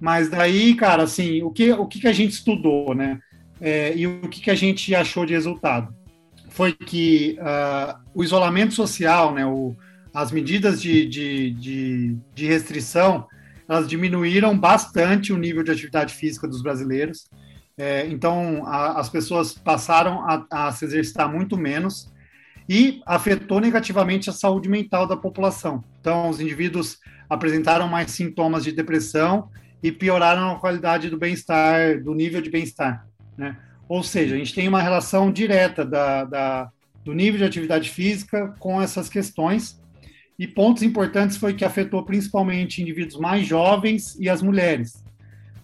Mas daí, cara, assim, o que, o que, que a gente estudou, né? É, e o que, que a gente achou de resultado? Foi que uh, o isolamento social, né, o, as medidas de, de, de, de restrição, elas diminuíram bastante o nível de atividade física dos brasileiros. É, então, a, as pessoas passaram a, a, se exercitar muito menos e afetou negativamente a saúde mental da população. Então, os indivíduos apresentaram mais sintomas de depressão e pioraram a qualidade do bem-estar, do nível de bem-estar. Né? Ou seja, a gente tem uma relação direta da, da, do nível de atividade física com essas questões. E pontos importantes foi que afetou principalmente indivíduos mais jovens e as mulheres.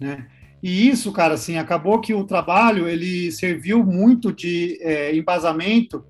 Né? E isso, cara, assim, acabou que o trabalho ele serviu muito de é, embasamento.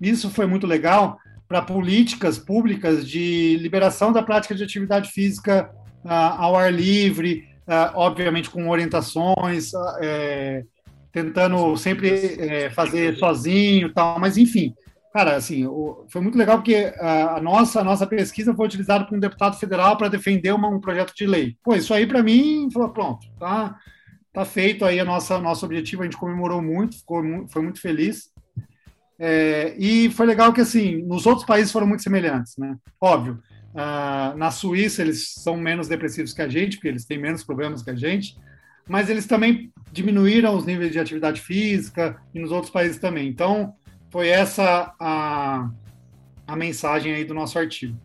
Isso foi muito legal para políticas públicas de liberação da prática de atividade física ah, ao ar livre, ah, obviamente com orientações, ah, é, tentando sempre é, fazer sozinho, tal. Mas enfim, cara, assim, o, foi muito legal porque a, a, nossa a nossa pesquisa foi utilizada por um deputado federal para defender uma, um projeto de lei. Pô, isso aí para mim, falou, pronto, tá, tá feito aí a nossa nosso objetivo. A gente comemorou muito, ficou foi muito feliz. É, e foi legal que assim, nos outros países foram muito semelhantes, né? Óbvio. Uh, na Suíça eles são menos depressivos que a gente, porque eles têm menos problemas que a gente mas eles também diminuíram os níveis de atividade física e nos outros países também. Então, foi essa a, a mensagem aí do nosso artigo.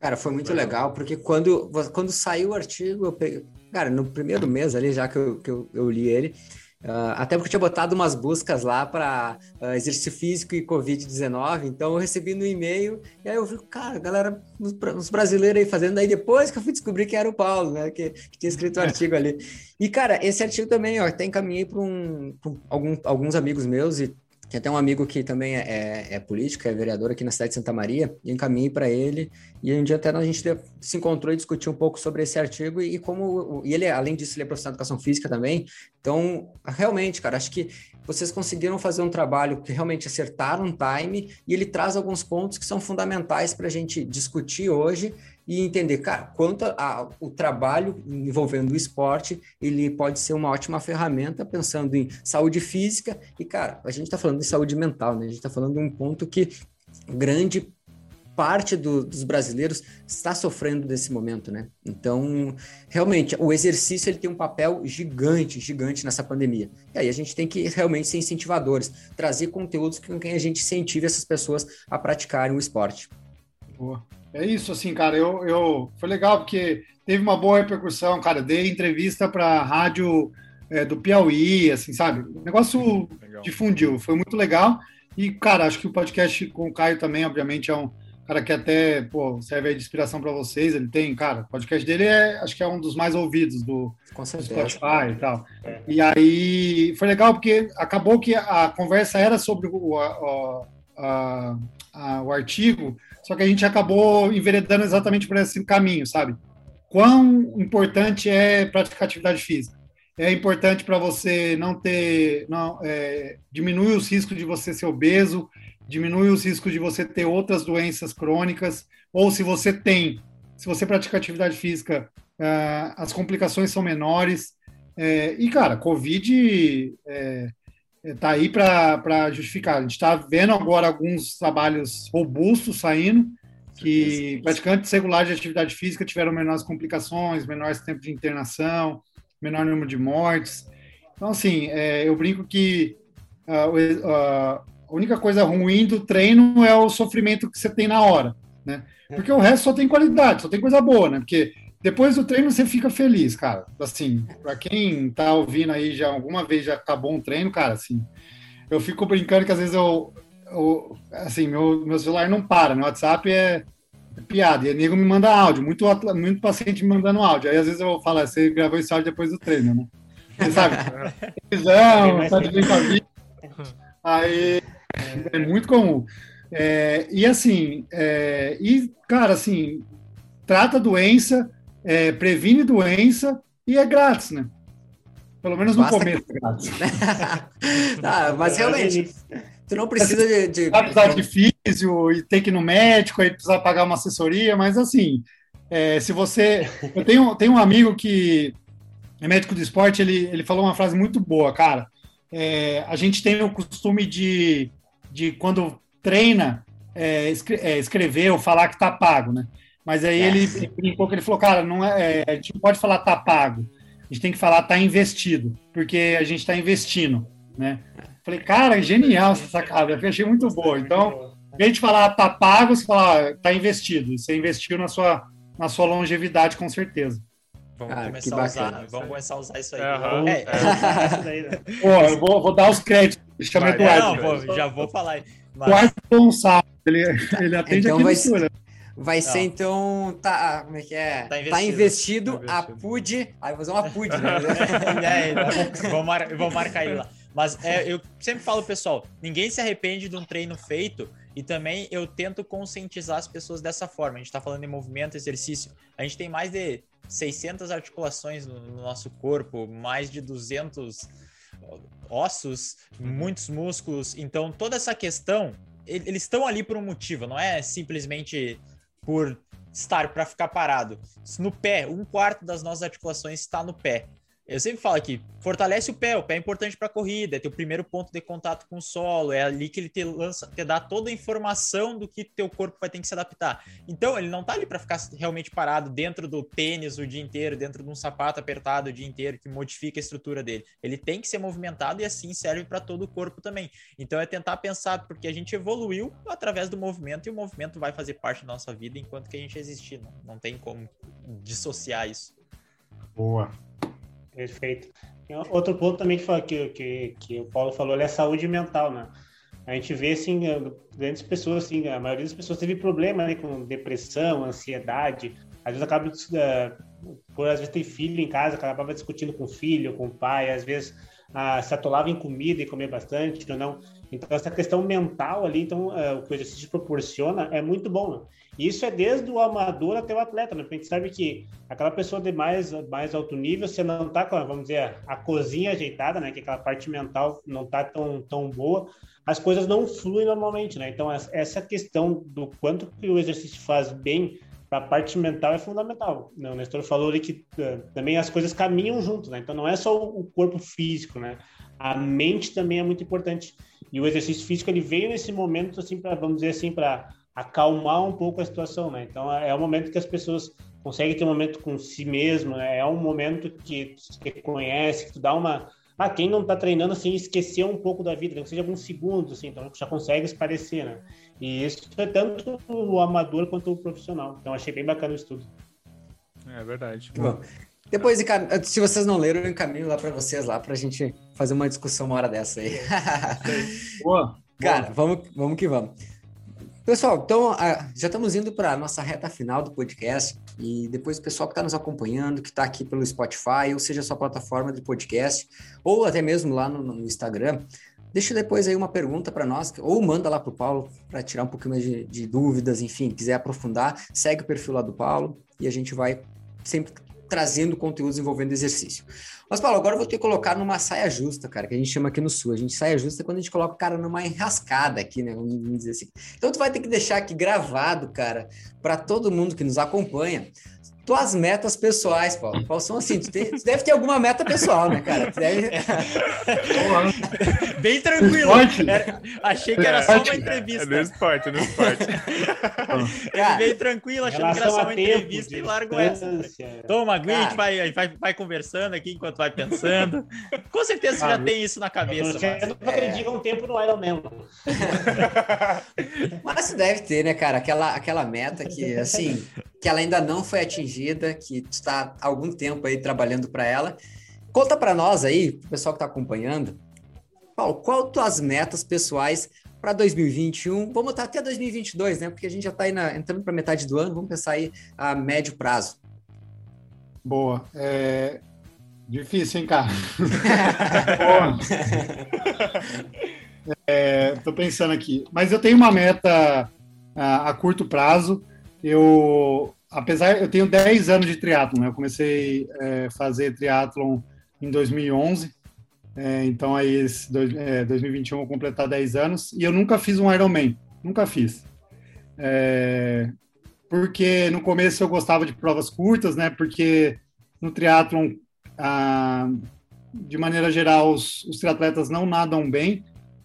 Cara, foi muito legal, porque quando, quando saiu o artigo, eu peguei, cara, no primeiro mês ali, já que eu, que eu, eu li ele, Uh, até porque eu tinha botado umas buscas lá para uh, ah, exercício físico e Covid-19, então eu recebi no e-mail, e aí eu vi, cara, galera, os, os, brasileiros aí fazendo, aí depois que eu fui descobrir que era o Paulo, né, que, que tinha escrito o um artigo ali. E, cara, esse artigo também, ó, até encaminhei para um, algum, alguns amigos meus e tem até um amigo que também é, é, é, político, é vereador aqui na cidade de Santa Maria, e encaminhei para ele. E um dia até a gente se encontrou e discutiu um pouco sobre esse artigo e, como. E ele, além disso, ele é profissional de educação física também. Então, realmente, cara, acho que vocês conseguiram fazer um trabalho que realmente acertaram um time e ele traz alguns pontos que são fundamentais para a gente discutir hoje e entender, cara, quanto a, o trabalho envolvendo o esporte, ele pode ser uma ótima ferramenta pensando em saúde física e, cara, a gente está falando de saúde mental, né? A gente está falando de um ponto que grande parte do, dos brasileiros está sofrendo nesse momento, né? Então, realmente, o exercício ele tem um papel gigante, gigante nessa pandemia. E aí a gente tem que realmente ser incentivadores, trazer conteúdos com quem a gente incentive essas pessoas a praticarem o esporte. Boa. É isso, assim, cara, eu, eu foi legal porque teve uma boa repercussão, cara, dei entrevista para a rádio é, do Piauí, assim, sabe? O negócio legal. difundiu, foi muito legal. E, cara, acho que o podcast com o Caio também, obviamente, é um cara que até pô, serve de inspiração para vocês. Ele tem, cara, o podcast dele é, acho que é um dos mais ouvidos do, do Spotify e tal. É. E aí foi legal porque acabou que a conversa era sobre o, a, a, a, o artigo só que a gente acabou enveredando exatamente por esse caminho, sabe? Quão importante é praticar atividade física? É importante para você não ter, não, é, diminuir os riscos de você ser obeso, diminui os riscos de você ter outras doenças crônicas, ou se você tem, se você pratica atividade física, uh, as complicações são menores. É, e, cara, Covid é, está aí para justificar. A gente está vendo agora alguns trabalhos robustos saindo, que praticantes regulares de atividade física tiveram menores complicações, menores tempo de internação, menor número de mortes. Então, assim, é, eu brinco que uh, uh, a única coisa ruim do treino é o sofrimento que você tem na hora, né? Porque o resto só tem qualidade, só tem coisa boa, né? Porque depois do treino você fica feliz, cara. Assim, para quem tá ouvindo aí já alguma vez já acabou um treino, cara, assim, eu fico brincando que às vezes eu, eu assim, meu, meu celular não para, meu WhatsApp é piada. E nego me manda áudio, muito, muito paciente me mandando áudio. Aí às vezes eu vou falar, você gravou esse áudio depois do treino, né? Você sabe? <laughs> Tá de bem com a vida. Aí é muito comum. É, e assim, é, e cara, assim, trata a doença, é, previne doença e é grátis, né? Pelo menos no Basta começo é grátis. tá, <laughs> mas realmente, tu não precisa de. de... Precisar de físio e ter que ir no médico, aí precisar pagar uma assessoria, mas assim, é, se você. Eu tenho, tenho um amigo que é médico do esporte, ele, ele falou uma frase muito boa, cara. É, a gente tem o costume de, de quando treina, é, é escrever ou falar que tá pago, né? Mas aí ele, ele brincou que ele falou, cara, não é, é, a gente não pode falar tá pago, a gente tem que falar tá investido, porque a gente está investindo, né? Falei, cara, genial essa sacada, eu achei muito boa. Então, em vez de falar tá pago, você fala tá investido, você investiu na sua, na sua longevidade com certeza. Vamos, ah, começar a usar, vamos começar a usar isso aí. Uhum. É, é. <laughs> Pô, eu vou, vou, dar os créditos. Chama Eduardo. Não, vou, já vou falar. Mas... Eduardo Gonçalves, ele, ele atende então aqui vai, vai ser, então, tá, como é que é? Tá investido, tá investido, tá investido. a PUD, aí vou fazer uma PUD, né? <laughs> é, vou, mar, vou marcar ele lá. Mas é, eu sempre falo, pessoal, ninguém se arrepende de um treino feito e também eu tento conscientizar as pessoas dessa forma. A gente está falando em movimento, exercício. A gente tem mais de 600 articulações no, no nosso corpo, mais de 200 ossos, uhum. muitos músculos. Então, toda essa questão, eles estão ali por um motivo, não é simplesmente por estar para ficar parado. No pé, um quarto das nossas articulações está no pé. Eu sempre falo aqui, fortalece o pé, o pé é importante para a corrida, é teu primeiro ponto de contato com o solo, é ali que ele te lança, te dá toda a informação do que teu corpo vai ter que se adaptar. Então, ele não tá ali para ficar realmente parado dentro do tênis o dia inteiro, dentro de um sapato apertado o dia inteiro que modifica a estrutura dele. Ele tem que ser movimentado e assim serve para todo o corpo também. Então, é tentar pensar porque a gente evoluiu através do movimento e o movimento vai fazer parte da nossa vida enquanto que a gente existir, não, não tem como dissociar isso. Boa. Perfeito. Outro ponto também que, que, que, que o Paulo falou é a saúde mental, né? A gente vê, assim, grandes pessoas, assim, a maioria das pessoas teve problema né, com depressão, ansiedade. Às vezes acaba, uh, por às vezes ter filho em casa, acabava discutindo com o filho, com o pai, às vezes uh, se atolava em comida e comer bastante ou não. Então, essa questão mental ali, então, uh, o que o exercício proporciona é muito bom. Né? E isso é desde o amador até o atleta, né? Porque a gente sabe que aquela pessoa de mais, mais alto nível, você não tá com, vamos dizer, a cozinha ajeitada, né? Que aquela parte mental não tá tão, tão boa, as coisas não fluem normalmente, né? Então, essa questão do quanto que o exercício faz bem para a parte mental é fundamental. Né? O Nestor falou ali que uh, também as coisas caminham juntos, né? Então, não é só o corpo físico, né? A mente também é muito importante. E o exercício físico, ele veio nesse momento, assim, para, vamos dizer assim, para acalmar um pouco a situação, né? Então é o momento que as pessoas conseguem ter um momento com si mesmo, né? É um momento que você conhece, que tu dá uma ah, quem não está treinando assim esquecer um pouco da vida, nem que seja alguns segundos, assim, então já consegue esparecer, né? E isso é tanto o amador quanto o profissional. Então achei bem bacana o estudo. É verdade. Bom, depois, se vocês não leram, eu encaminho lá para vocês lá para a gente fazer uma discussão uma hora dessa aí. Boa. <laughs> Cara, vamos, vamos que vamos. Pessoal, então já estamos indo para a nossa reta final do podcast e depois o pessoal que está nos acompanhando, que está aqui pelo Spotify, ou seja, a sua plataforma de podcast, ou até mesmo lá no, no Instagram, deixa depois aí uma pergunta para nós, ou manda lá para o Paulo para tirar um pouquinho mais de, de dúvidas, enfim, quiser aprofundar, segue o perfil lá do Paulo e a gente vai sempre trazendo conteúdos envolvendo exercício. Mas, Paulo, agora eu vou ter que colocar numa saia justa, cara, que a gente chama aqui no Sul. A gente saia justa é quando a gente coloca o cara numa enrascada aqui, né? Vamos dizer assim. Então, tu vai ter que deixar aqui gravado, cara, para todo mundo que nos acompanha, tuas metas pessoais, Paulo. Quais são assim? Tu, tem, tu, deve ter alguma meta pessoal, né, cara? Deve... <laughs> Bem tranquilo. Era, achei que era só uma entrevista. É no esporte, é no esporte. <laughs> Ele veio tranquilo, achando que era só uma entrevista e largou essa. Toma, aguente, vai, vai, vai conversando aqui enquanto vai pensando. Com certeza você ah, já tem isso na cabeça. Eu não acredito é... um tempo no Ironman. <laughs> Mas deve ter, né, cara? Aquela, aquela meta que, assim, que ela ainda não foi atingida, que está há algum tempo aí trabalhando para ela. Conta para nós aí, o pessoal que está acompanhando, Paulo, qual tuas metas pessoais para 2021. Vamos botar até 2022, né? Porque a gente já está entrando para metade do ano, vamos pensar aí a médio prazo. Boa. É... Difícil, hein, cara? <laughs> é, tô pensando aqui. Mas eu tenho uma meta a, a curto prazo. Eu, apesar, eu tenho 10 anos de triatlon? Eu comecei a é, fazer triatlon em 2011. É, então aí, esse, dois, é, 2021 eu vou completar 10 anos. E eu nunca fiz um Ironman. Nunca fiz. É, porque no começo eu gostava de provas curtas, né? Porque no triatlon, de maneira geral, os, os triatletas não nadam bem.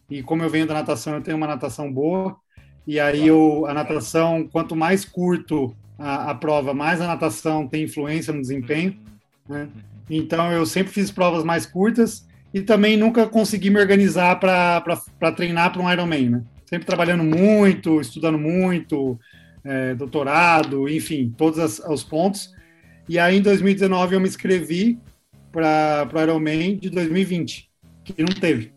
E como eu venho da natação, eu tenho uma natação boa. E aí eu, a natação, quanto mais curto a, a prova, mais a natação tem influência no desempenho. Né? Então eu sempre fiz provas mais curtas e também nunca consegui me organizar para treinar para um Ironman. Né? Sempre trabalhando muito, estudando muito, é, doutorado, enfim, todos as, os pontos. E aí em 2019 eu me inscrevi para o Ironman de 2020, que não teve.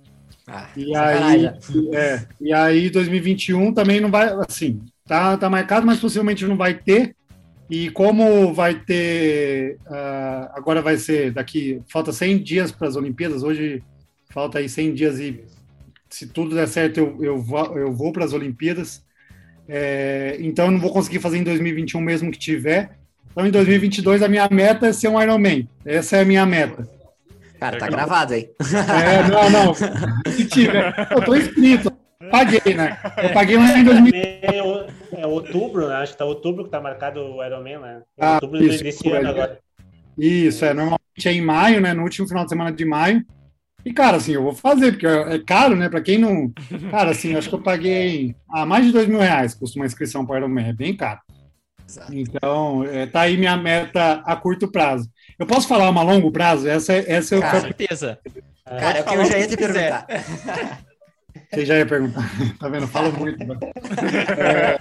Ah, e, aí, é, e aí 2021 também não vai, assim, tá, tá marcado, mas possivelmente não vai ter. E como vai ter, uh, agora vai ser daqui, falta 100 dias para as Olimpíadas, hoje falta aí 100 dias e se tudo der certo eu, eu vou, eu vou para as Olimpíadas. É, então eu não vou conseguir fazer em 2021 mesmo que tiver. Então em 2022 a minha meta é ser um Ironman. Essa é a minha meta. Cara, tá gravado aí. É, não, não. Se tiver. Eu tô inscrito. Paguei, né? Eu paguei lá em 2000. É, é outubro, né? Acho que tá outubro que tá marcado o Ironman, né? É ah, outubro isso, desse ano agora. Isso, é. Normalmente é em maio, né? No último final de semana de maio. E, cara, assim, eu vou fazer, porque é caro, né? Pra quem não. Cara, assim, acho que eu paguei ah, mais de dois mil reais custa uma inscrição para o Ironman. É bem caro. Exato. Então, é, tá aí minha meta a curto prazo. Eu posso falar uma longo prazo? Essa, essa eu. Com certeza. Cara, é o que eu já ia te perguntar. <laughs> Você já ia perguntar. tá vendo? Falo muito. É...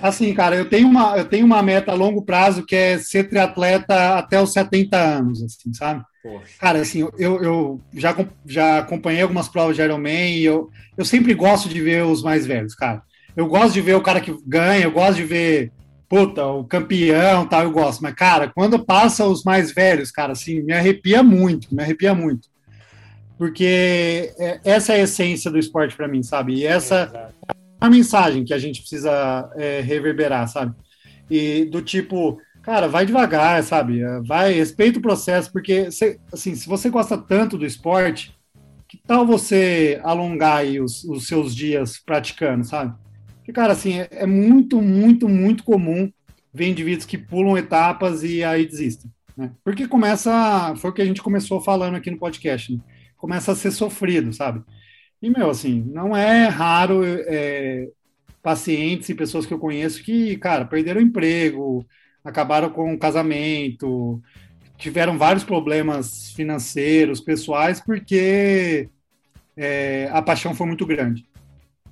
Assim, cara, eu tenho, uma, eu tenho uma meta a longo prazo que é ser triatleta até os 70 anos, assim, sabe? Poxa. Cara, assim, eu, eu já, já acompanhei algumas provas de Ironman e eu, eu sempre gosto de ver os mais velhos, cara. Eu gosto de ver o cara que ganha, eu gosto de ver, puta, o campeão tal, eu gosto. Mas, cara, quando passa os mais velhos, cara, assim, me arrepia muito, me arrepia muito porque é, essa é a essência do esporte para mim, sabe? E essa é a mensagem que a gente precisa é, reverberar, sabe? E do tipo, cara, vai devagar, sabe? Vai, respeita o processo, porque, assim, se você gosta tanto do esporte, que tal você alongar os, os seus dias praticando, sabe? Porque, cara, assim, é, é muito, muito, muito comum ver indivíduos que pulam etapas e aí desistem, né? Porque começa, foi o que a gente começou falando aqui no podcast, né? começa a ser sofrido, sabe? E, meu, assim, não é raro é, pacientes e pessoas que eu conheço que, cara, perderam emprego, acabaram com um casamento, tiveram vários problemas financeiros, pessoais, porque é, a paixão foi muito grande,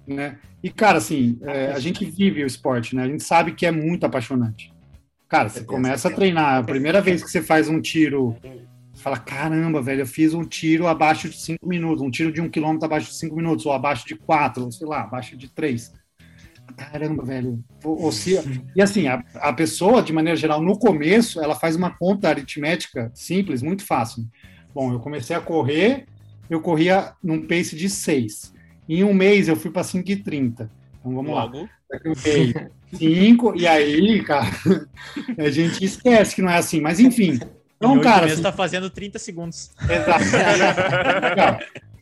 né? E, cara, assim, é, a gente vive o esporte, né? A gente sabe que é muito apaixonante. Cara, você começa a treinar, a primeira vez que você faz um tiro fala, caramba, velho, eu fiz um tiro abaixo de cinco minutos, um tiro de um quilômetro abaixo de cinco minutos, ou abaixo de quatro, ou sei lá, abaixo de três. Caramba, velho. Ou, se, e assim, a, a pessoa, de maneira geral, no começo, ela faz uma conta aritmética simples, muito fácil. Bom, eu comecei a correr, eu corria num pace de seis. Em um mês eu fui para 5,30. Então vamos Logo. lá. Daqui um mês, 5, e aí, cara, <laughs> a gente esquece que não é assim. Mas enfim, então, cara. Mesmo assim, tá fazendo 30 segundos. Exato.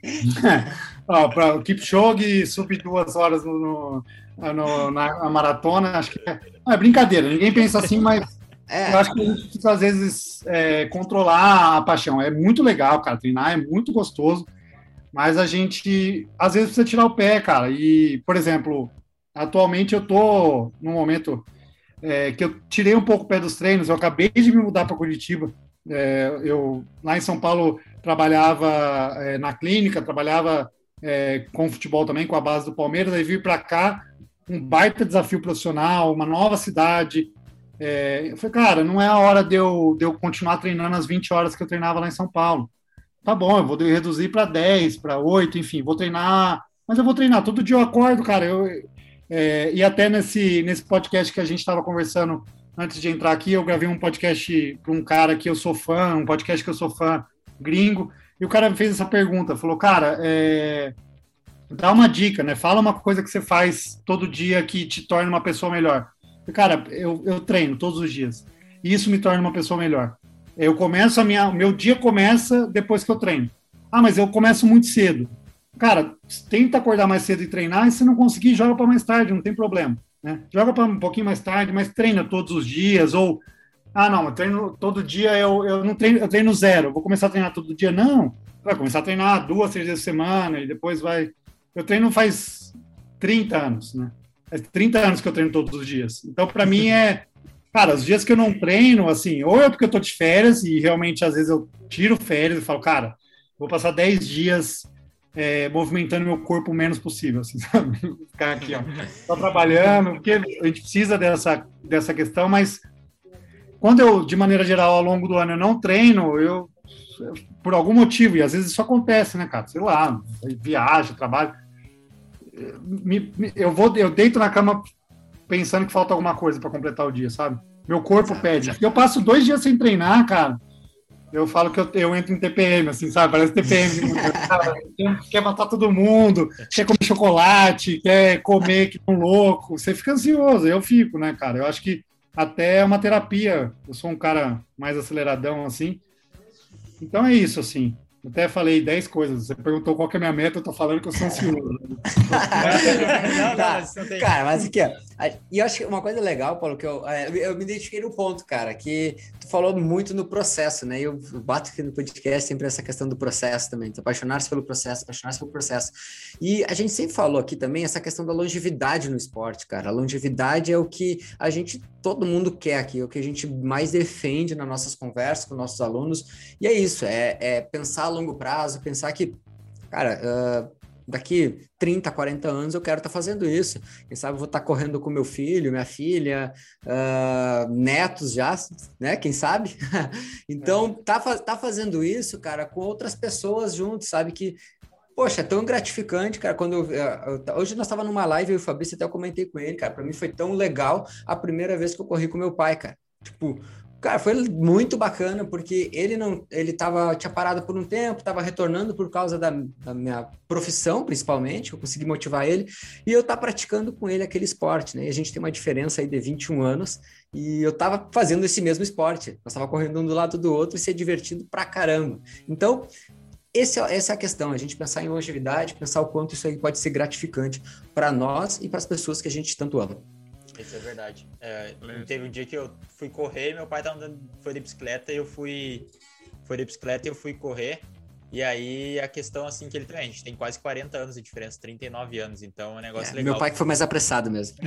<laughs> Ó, para o Kipchoge subir duas horas no, no, no na maratona, acho que é, é, brincadeira, ninguém pensa assim, mas é. eu acho que a gente precisa, às vezes, é, controlar a paixão. É muito legal, cara, treinar é muito gostoso, mas a gente, às vezes, precisa tirar o pé, cara. E, por exemplo, atualmente eu tô num momento é, que eu tirei um pouco o pé dos treinos, eu acabei de me mudar para Curitiba. É, eu lá em São Paulo trabalhava é, na clínica, trabalhava é, com futebol também, com a base do Palmeiras, aí vim para cá, um baita desafio profissional, uma nova cidade. É, eu falei, cara, não é a hora de eu, de eu continuar treinando as 20 horas que eu treinava lá em São Paulo. Tá bom, eu vou reduzir para 10, para 8, enfim, vou treinar mas eu vou treinar. Todo dia eu acordo, cara. Eu, é, e até nesse, nesse podcast que a gente estava conversando antes de entrar aqui, eu gravei um podcast para um cara que eu sou fã, um podcast que eu sou fã gringo, e o cara me fez essa pergunta, falou, cara, é, dá uma dica, né? Fala uma coisa que você faz todo dia que te torne uma pessoa melhor. E, cara, eu, eu treino todos os dias, e isso me torna uma pessoa melhor. Eu começo a minha, meu dia começa depois que eu treino. Ah, mas eu começo muito cedo. Cara, tenta acordar mais cedo e treinar, e se não conseguir, joga para mais tarde, não tem problema. Né? Joga para um pouquinho mais tarde, mas treina todos os dias, ou ah, não, eu treino todo dia, eu, eu não treino, eu treino zero, vou começar a treinar todo dia. Não, vai começar a treinar duas, três vezes por semana, e depois vai. Eu treino faz 30 anos, né? Faz 30 anos que eu treino todos os dias. Então, para mim, é. Cara, os dias que eu não treino, assim, ou é porque eu tô de férias e realmente às vezes eu tiro férias e falo, cara, vou passar 10 dias é, movimentando meu corpo o menos possível, assim, <laughs> sabe? Ficar aqui, ó, só trabalhando, porque a gente precisa dessa, dessa questão, mas quando eu, de maneira geral, ao longo do ano, eu não treino, eu, por algum motivo, e às vezes isso acontece, né, cara? Sei lá, viagem, trabalho. Me, me, eu vou, eu deito na cama pensando que falta alguma coisa para completar o dia, sabe? Meu corpo pede. Eu passo dois dias sem treinar, cara eu falo que eu, eu entro em TPM, assim, sabe? Parece TPM. quer matar todo mundo, quer comer chocolate, quer comer que um louco. Você fica ansioso, eu fico, né, cara? Eu acho que até é uma terapia. Eu sou um cara mais aceleradão, assim. Então é isso, assim. Até falei 10 coisas. Você perguntou qual que é a minha meta, eu tô falando que eu sou ansioso. não, tá. não, Cara, mas aqui, ó. E eu acho que uma coisa legal, Paulo, que eu, é, eu me identifiquei no ponto, cara, que tu falou muito no processo, né? Eu bato aqui no podcast sempre essa questão do processo também. Apaixonar-se pelo processo, apaixonar-se pelo processo. E a gente sempre falou aqui também essa questão da longevidade no esporte, cara. A longevidade é o que a gente, todo mundo quer aqui, é o que a gente mais defende nas nossas conversas com nossos alunos. E é isso, é, é pensar longo prazo, pensar que, cara, uh, daqui 30, 40 anos eu quero estar tá fazendo isso. Quem sabe eu vou estar tá correndo com meu filho, minha filha, uh, netos já, né? Quem sabe? <laughs> então, tá, tá fazendo isso, cara, com outras pessoas juntos, sabe? Que, poxa, é tão gratificante, cara. Quando eu, eu, hoje nós estava numa live, eu e o Fabrício até eu comentei com ele, cara. Para mim foi tão legal a primeira vez que eu corri com meu pai, cara. Tipo, Cara, foi muito bacana porque ele não, ele tava tinha parado por um tempo, estava retornando por causa da, da, minha profissão, principalmente, eu consegui motivar ele e eu tá praticando com ele aquele esporte, né? E a gente tem uma diferença aí de 21 anos e eu tava fazendo esse mesmo esporte. Nós tava correndo um do lado do outro e se divertindo pra caramba. Então, esse, é, essa é a questão, a gente pensar em longevidade, pensar o quanto isso aí pode ser gratificante para nós e para as pessoas que a gente tanto ama. Isso é verdade. É, teve um dia que eu fui correr, meu pai tava andando, foi de bicicleta e eu fui. Foi de bicicleta e eu fui correr. E aí a questão assim que ele tem, a gente tem quase 40 anos de diferença, 39 anos, então é um negócio é, legal. Meu pai que foi mais apressado mesmo. <laughs>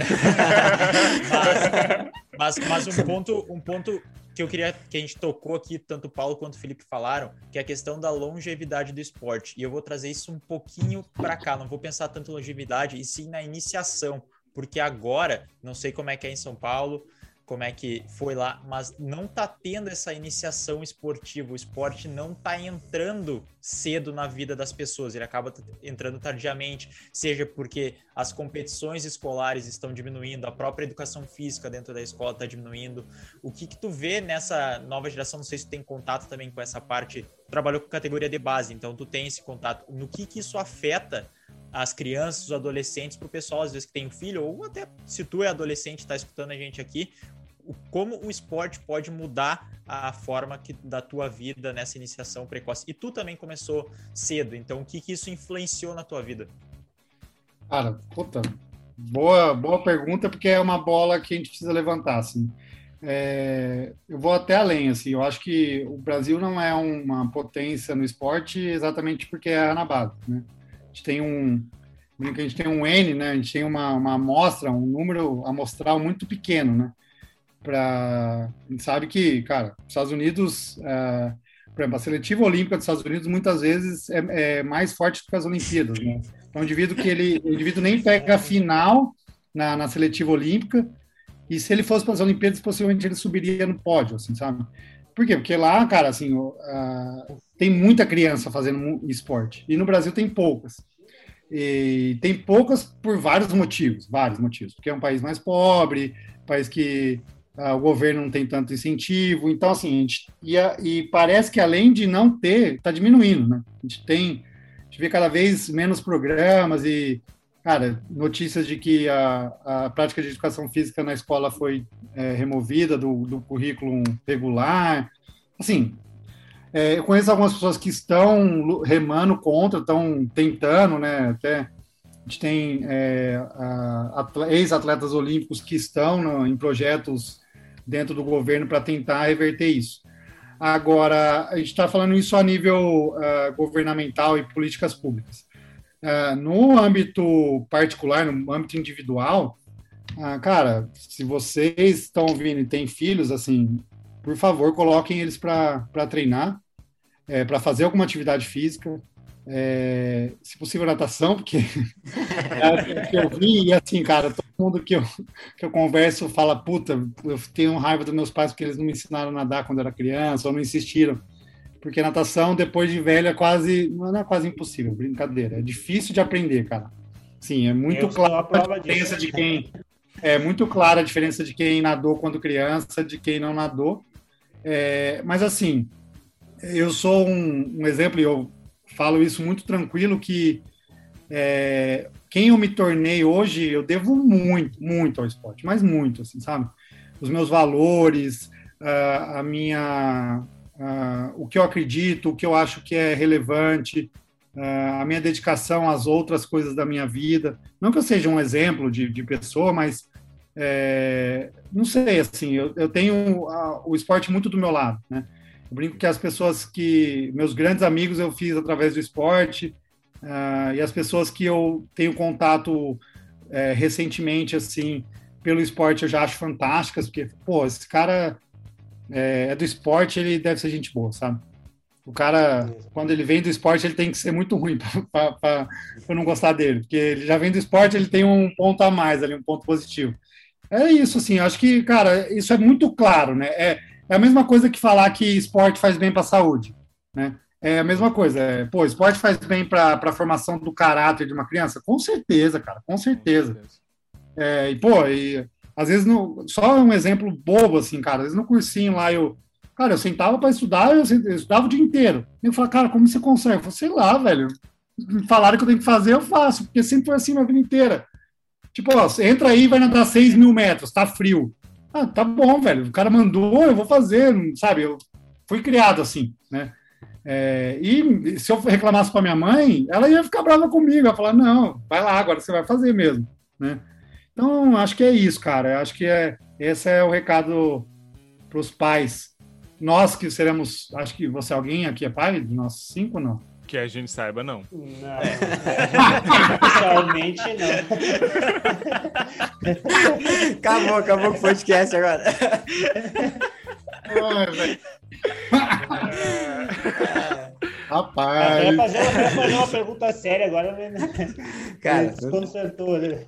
mas, mas, mas um ponto, um ponto que eu queria que a gente tocou aqui, tanto o Paulo quanto o Felipe falaram, que é a questão da longevidade do esporte. E eu vou trazer isso um pouquinho para cá, não vou pensar tanto em longevidade, e sim na iniciação porque agora, não sei como é que é em São Paulo, como é que foi lá, mas não tá tendo essa iniciação esportiva. O esporte não tá entrando cedo na vida das pessoas, ele acaba entrando tardiamente, seja porque as competições escolares estão diminuindo, a própria educação física dentro da escola está diminuindo. O que que tu vê nessa nova geração? Não sei se tu tem contato também com essa parte. Trabalhou com categoria de base, então tu tem esse contato. No que que isso afeta as crianças, os adolescentes, para o pessoal, às vezes, que tem um filho, ou até se tu é adolescente está escutando a gente aqui, como o esporte pode mudar a forma que, da tua vida nessa iniciação precoce. E tu também começou cedo, então o que, que isso influenciou na tua vida? Cara, puta, boa, boa pergunta, porque é uma bola que a gente precisa levantar, assim. É, eu vou até além, assim, eu acho que o Brasil não é uma potência no esporte exatamente porque é a base, né? Gente tem um a gente tem um N, né? A gente tem uma, uma amostra, um número amostral muito pequeno, né? Para a gente sabe que, cara, os Estados Unidos, é, por exemplo, a seletiva olímpica dos Estados Unidos muitas vezes é, é, mais forte do que as Olimpíadas, né? Então, o indivíduo que ele, o indivíduo nem pega a final na, na seletiva olímpica e se ele fosse para as Olimpíadas, possivelmente ele subiria no pódio, assim, sabe? Por quê? Porque lá, cara, assim, uh, tem muita criança fazendo esporte. E no Brasil tem poucas. E tem poucas por vários motivos, vários motivos, porque é um país mais pobre, país que ah, o governo não tem tanto incentivo, então assim, a gente ia, e parece que além de não ter, está diminuindo, né? A gente tem, a gente vê cada vez menos programas e, cara, notícias de que a, a prática de educação física na escola foi é, removida do, do currículo regular, assim, é, eu conheço algumas pessoas que estão remando contra, estão tentando, né? Até a gente tem é, ex-atletas olímpicos que estão no, em projetos dentro do governo para tentar reverter isso. Agora, a gente está falando isso a nível uh, governamental e políticas públicas. Uh, no âmbito particular, no âmbito individual, uh, cara, se vocês estão ouvindo e têm filhos, assim, por favor, coloquem eles para treinar, é, para fazer alguma atividade física, é, se possível natação, porque <laughs> é que eu vi, e assim, cara, todo mundo que eu, que eu converso fala, puta, eu tenho raiva dos meus pais porque eles não me ensinaram a nadar quando era criança, ou não insistiram. Porque natação, depois de velho, é quase, não é quase impossível, brincadeira, é difícil de aprender, cara. Sim, é muito clara a diferença disso. de quem... É muito clara a diferença de quem nadou quando criança, de quem não nadou. É, mas assim, eu sou um, um exemplo, e eu falo isso muito tranquilo, que é, quem eu me tornei hoje, eu devo muito, muito ao esporte, mas muito, assim, sabe? Os meus valores, a minha, o que eu acredito, o que eu acho que é relevante, a minha dedicação às outras coisas da minha vida. Não que eu seja um exemplo de, de pessoa, mas é, não sei, assim, eu, eu tenho a, o esporte muito do meu lado, né? Eu brinco que as pessoas que. Meus grandes amigos eu fiz através do esporte, uh, e as pessoas que eu tenho contato é, recentemente, assim, pelo esporte, eu já acho fantásticas, porque, pô, esse cara é, é do esporte, ele deve ser gente boa, sabe? O cara, quando ele vem do esporte, ele tem que ser muito ruim <laughs> para não gostar dele, porque ele já vem do esporte, ele tem um ponto a mais ali, um ponto positivo. É isso, assim, acho que, cara, isso é muito claro, né? É, é a mesma coisa que falar que esporte faz bem para a saúde, né? É a mesma coisa. É, pô, esporte faz bem para a formação do caráter de uma criança? Com certeza, cara, com certeza. É, e, pô, e, às vezes, no, só um exemplo bobo, assim, cara, às vezes no cursinho lá eu. Cara, eu sentava para estudar, eu, eu, estudava o dia inteiro. Eu falava, cara, como você consegue? Eu falei, sei lá, velho. Falaram que eu tenho que fazer, eu faço, porque sempre foi assim a vida inteira. Tipo, ó, entra aí vai nadar 6 mil metros, tá frio. Ah, tá bom, velho. O cara mandou, eu vou fazer, sabe? Eu fui criado assim, né? É, e se eu reclamasse para minha mãe, ela ia ficar brava comigo, ia falar, não, vai lá, agora você vai fazer mesmo, né? Então, acho que é isso, cara. Acho que é, esse é o recado para os pais. Nós que seremos, acho que você alguém aqui é pai de nós cinco, não? Que a gente saiba, não. Não, oficialmente não. acabou, acabou com o podcast agora. Ai, Rapaz. Vai fazer, fazer, uma pergunta séria agora, né? <laughs> Cara, desconcertou, né?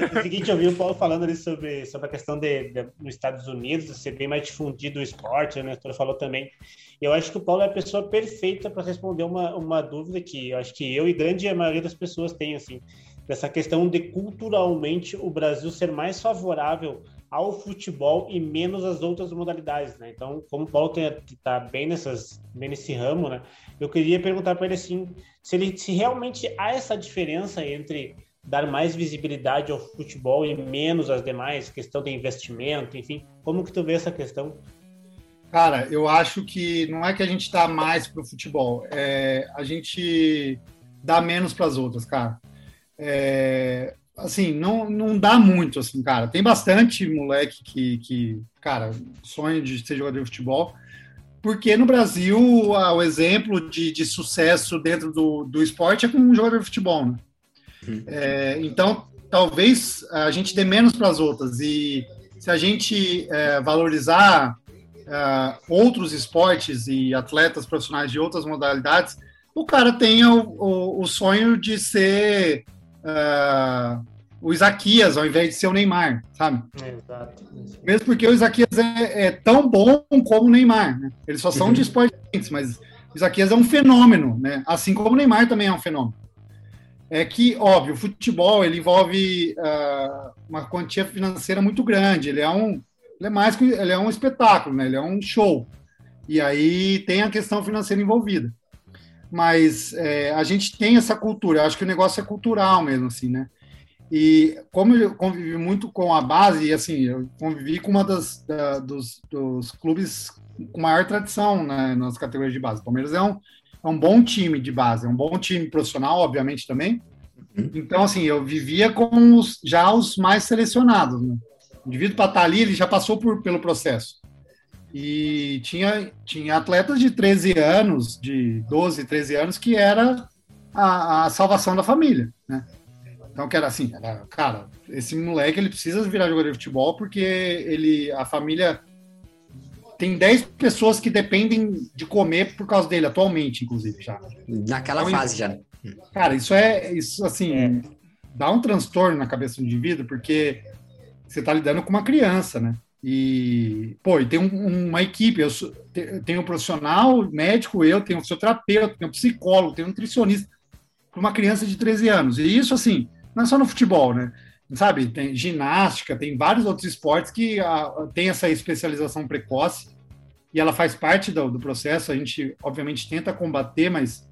É o seguinte, eu vi o Paulo falando ali sobre, sobre a questão de, de, nos Estados Unidos ser bem mais difundido o esporte, né? O falou também. Eu acho que o Paulo é a pessoa perfeita para responder uma, uma dúvida que eu acho que eu e grande maioria das pessoas têm, assim, dessa questão de culturalmente o Brasil ser mais favorável ao futebol e menos às outras modalidades, né? Então, como o Paulo está bem nessas, bem nesse ramo, né? Eu queria perguntar para ele assim, se ele se realmente há essa diferença entre dar mais visibilidade ao futebol e menos às demais, questão de investimento, enfim, como que tu vê essa questão? Cara, eu acho que não é que a gente dá mais para o futebol, é, a gente dá menos para as outras, cara. É, assim, não, não dá muito, assim, cara. Tem bastante moleque que, que cara, sonha de ser jogador de futebol, porque no Brasil o exemplo de, de sucesso dentro do, do esporte é com um jogador de futebol, né? Uhum. É, então, talvez a gente dê menos para as outras e se a gente é, valorizar é, outros esportes e atletas profissionais de outras modalidades, o cara tenha o, o, o sonho de ser uh, o Isaquias ao invés de ser o Neymar, sabe? Exato. Mesmo porque o Isaquias é, é tão bom como o Neymar, né? Eles só são uhum. de esportes, mas o Isaquias é um fenômeno, né? Assim como o Neymar também é um fenômeno. é que, óbvio, o futebol ele envolve uh, uma quantia financeira muito grande. Ele é um, ele é mais que ele é um espetáculo, né? Ele é um show. E aí tem a questão financeira envolvida. Mas é, a gente tem essa cultura. Eu acho que o negócio é cultural mesmo, assim, né? E como eu convivi muito com a base, e assim, eu convivi com uma das da, dos, dos clubes com maior tradição né, nas categorias de base. O Palmeiras é um, é um bom time de base, é um bom time profissional, obviamente, também. Uhum. Então, assim, eu vivia com os, já os mais selecionados. Né? O indivíduo para estar ali, ele já passou por, pelo processo. E tinha, tinha atletas de 13 anos, de 12, 13 anos, que era a, a salvação da família, né? Então, que era assim, era, cara, esse moleque ele precisa virar jogador de futebol porque ele, a família tem 10 pessoas que dependem de comer por causa dele, atualmente, inclusive, já. Naquela então, fase já. Cara, isso é, isso assim, é. dá um transtorno na cabeça do indivíduo, porque você tá lidando com uma criança, né? E, pô, e tem um, uma equipe, eu sou, tenho um profissional, médico, eu tenho um fisioterapeuta, tenho um psicólogo, tenho um nutricionista, para uma criança de 13 anos. E isso, assim, não é só no futebol, né? sabe, tem ginástica, tem vários outros esportes que a, tem essa especialização precoce e ela faz parte do, do, processo. A gente, obviamente, tenta combater, mas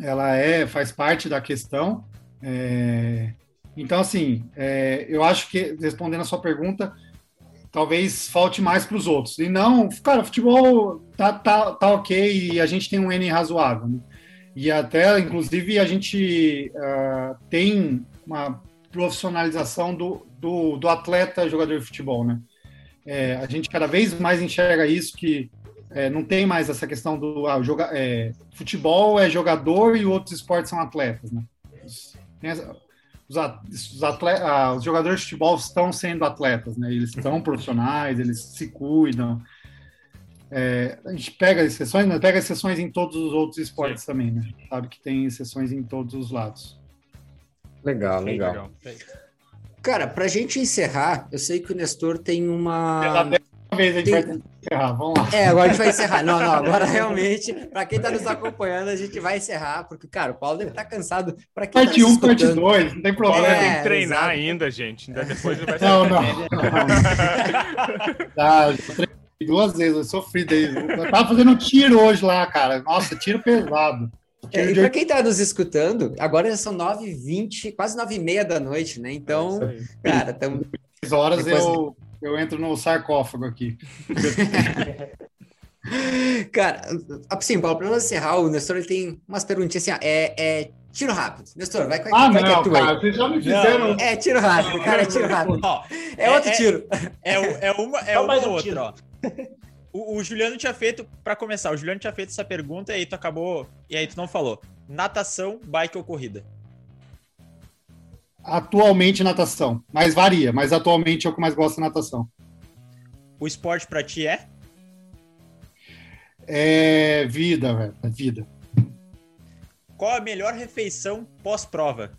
ela é faz parte da questão. É, então, assim, é, eu acho que respondendo a sua pergunta, talvez falte mais para os outros. E não, cara, futebol tá, tá, tá ok e a gente tem um N razoável. Né? E até, inclusive, a gente uh, tem uma profissionalização do, do, do atleta jogador de futebol, né? É, a gente cada vez mais enxerga isso que é, não tem mais essa questão do ah, joga, é, futebol é jogador e outros esportes são atletas, né? Os, os, atletas, ah, os jogadores de futebol estão sendo atletas, né? Eles são profissionais, eles se cuidam. É, a gente pega exceções, mas pega exceções em todos os outros esportes Sim. também, né? Sabe que tem exceções em todos os lados. Legal, legal. Cara, pra gente encerrar, eu sei que o Nestor tem uma. Vez a gente tem... vai encerrar, vamos lá. É, agora a gente vai encerrar. Não, não, agora realmente, para quem está nos acompanhando, a gente vai encerrar, porque, cara, o Paulo deve estar tá cansado. Quem parte 1, tá um, parte 2, não tem problema. É, tem que treinar exato. ainda, gente. Ainda depois vai <laughs> Não, não. não. <laughs> tá, duas vezes, eu sofri daí. Eu tava fazendo tiro hoje lá, cara. Nossa, tiro pesado. É, e para quem está nos escutando, agora já são 9h20, quase 9h30 da noite, né? Então, é cara, estamos. horas eu, eu entro no sarcófago aqui. <laughs> cara, assim, Paulo, para nós encerrar, o Nestor ele tem umas perguntinhas assim: é, é tiro rápido. Nestor, vai com Ah, vai não, cara, aí. vocês já me fizeram. É tiro rápido, cara, é tiro rápido. é, é outro tiro. É, é, é uma, é uma ou outra, ó. O, o, Juliano tinha feito, para começar, o Juliano tinha feito essa pergunta e aí tu acabou. E aí tu não falou. Natação, bike ou corrida? Atualmente natação, mas varia, mas atualmente é o que mais gosto de natação. O esporte para ti é? É vida, velho, é vida. Qual a melhor refeição pós-prova?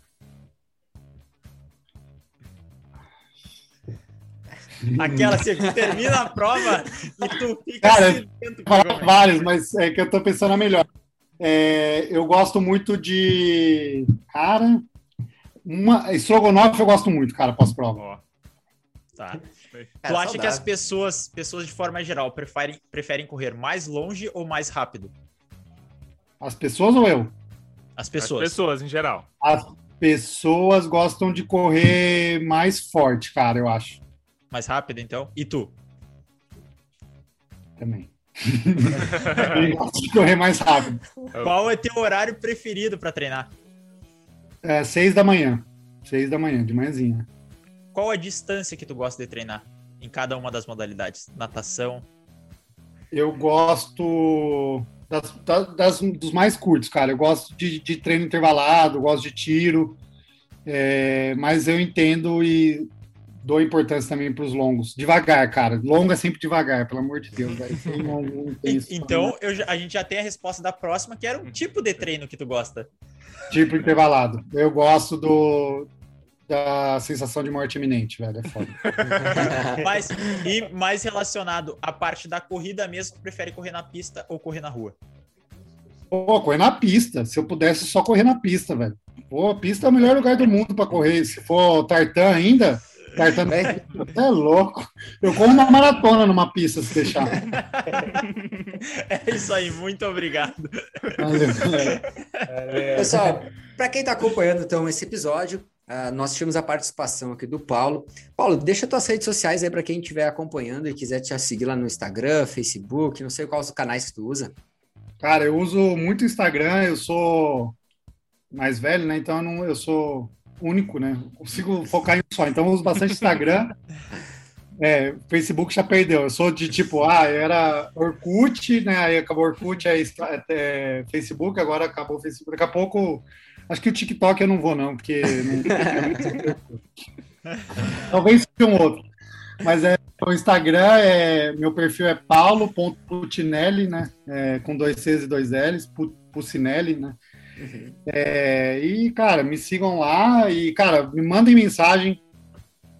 <laughs> Aquela que assim, termina a prova e tu fica Cara, assim vários, mas é que eu tô pensando a melhor. É, eu gosto muito de. Cara, uma. Estrogonofe eu gosto muito, cara, pós-prova. Tá. tu acha que as pessoas, pessoas de forma geral, preferem, preferem correr mais longe ou mais rápido? As pessoas ou eu? As pessoas. As pessoas, em geral. As pessoas gostam de correr mais forte, cara, eu acho. Mais rápido, então? E tu? Também. <laughs> gosto de correr mais rápido. Qual é teu horário preferido para treinar? É, seis da manhã. Seis da manhã, de manhãzinha. Qual a distância que tu gosta de treinar em cada uma das modalidades? Natação? Eu gosto das, das, dos mais curtos, cara. Eu gosto de, de treino intervalado, gosto de tiro. É, mas eu entendo e dou importância também para os longos. Devagar, cara. Longo é sempre devagar, pelo amor de Deus. Não <laughs> então, eu, a gente já tem a resposta da próxima, que era um tipo de treino que tu gosta. Tipo intervalado. Eu gosto do da sensação de morte iminente, velho. É foda. <laughs> Mas, e mais relacionado à parte da corrida mesmo, tu prefere correr na pista ou correr na rua? Pô, correr na pista. Se eu pudesse só correr na pista, velho. Pô, pista é o melhor lugar do mundo para correr. Se for tartan ainda, tartan é, é louco. Eu corro uma maratona numa pista se deixar. <laughs> É isso aí, muito obrigado. Valeu, Pessoal, para quem está acompanhando então esse episódio, uh, nós tivemos a participação aqui do Paulo. Paulo, deixa tuas redes sociais aí para quem estiver acompanhando e quiser te seguir lá no Instagram, Facebook, não sei quais os canais que tu usa. Cara, eu uso muito Instagram, eu sou mais velho, né? Então eu, não, eu sou único, né? consigo focar em um só. Então eu uso bastante Instagram. <laughs> É, Facebook já perdeu. Eu sou de tipo, ah, era Orkut, né? Aí acabou Orkut, aí é, Facebook, agora acabou o Facebook. Daqui a pouco, acho que o TikTok eu não vou, não, porque não... <laughs> talvez seja um outro. Mas é, o Instagram é meu perfil é paulo.putinelli, né? É, com dois Cs e dois L's, Pucinelli, né? Uhum. É, e, cara, me sigam lá e, cara, me mandem mensagem.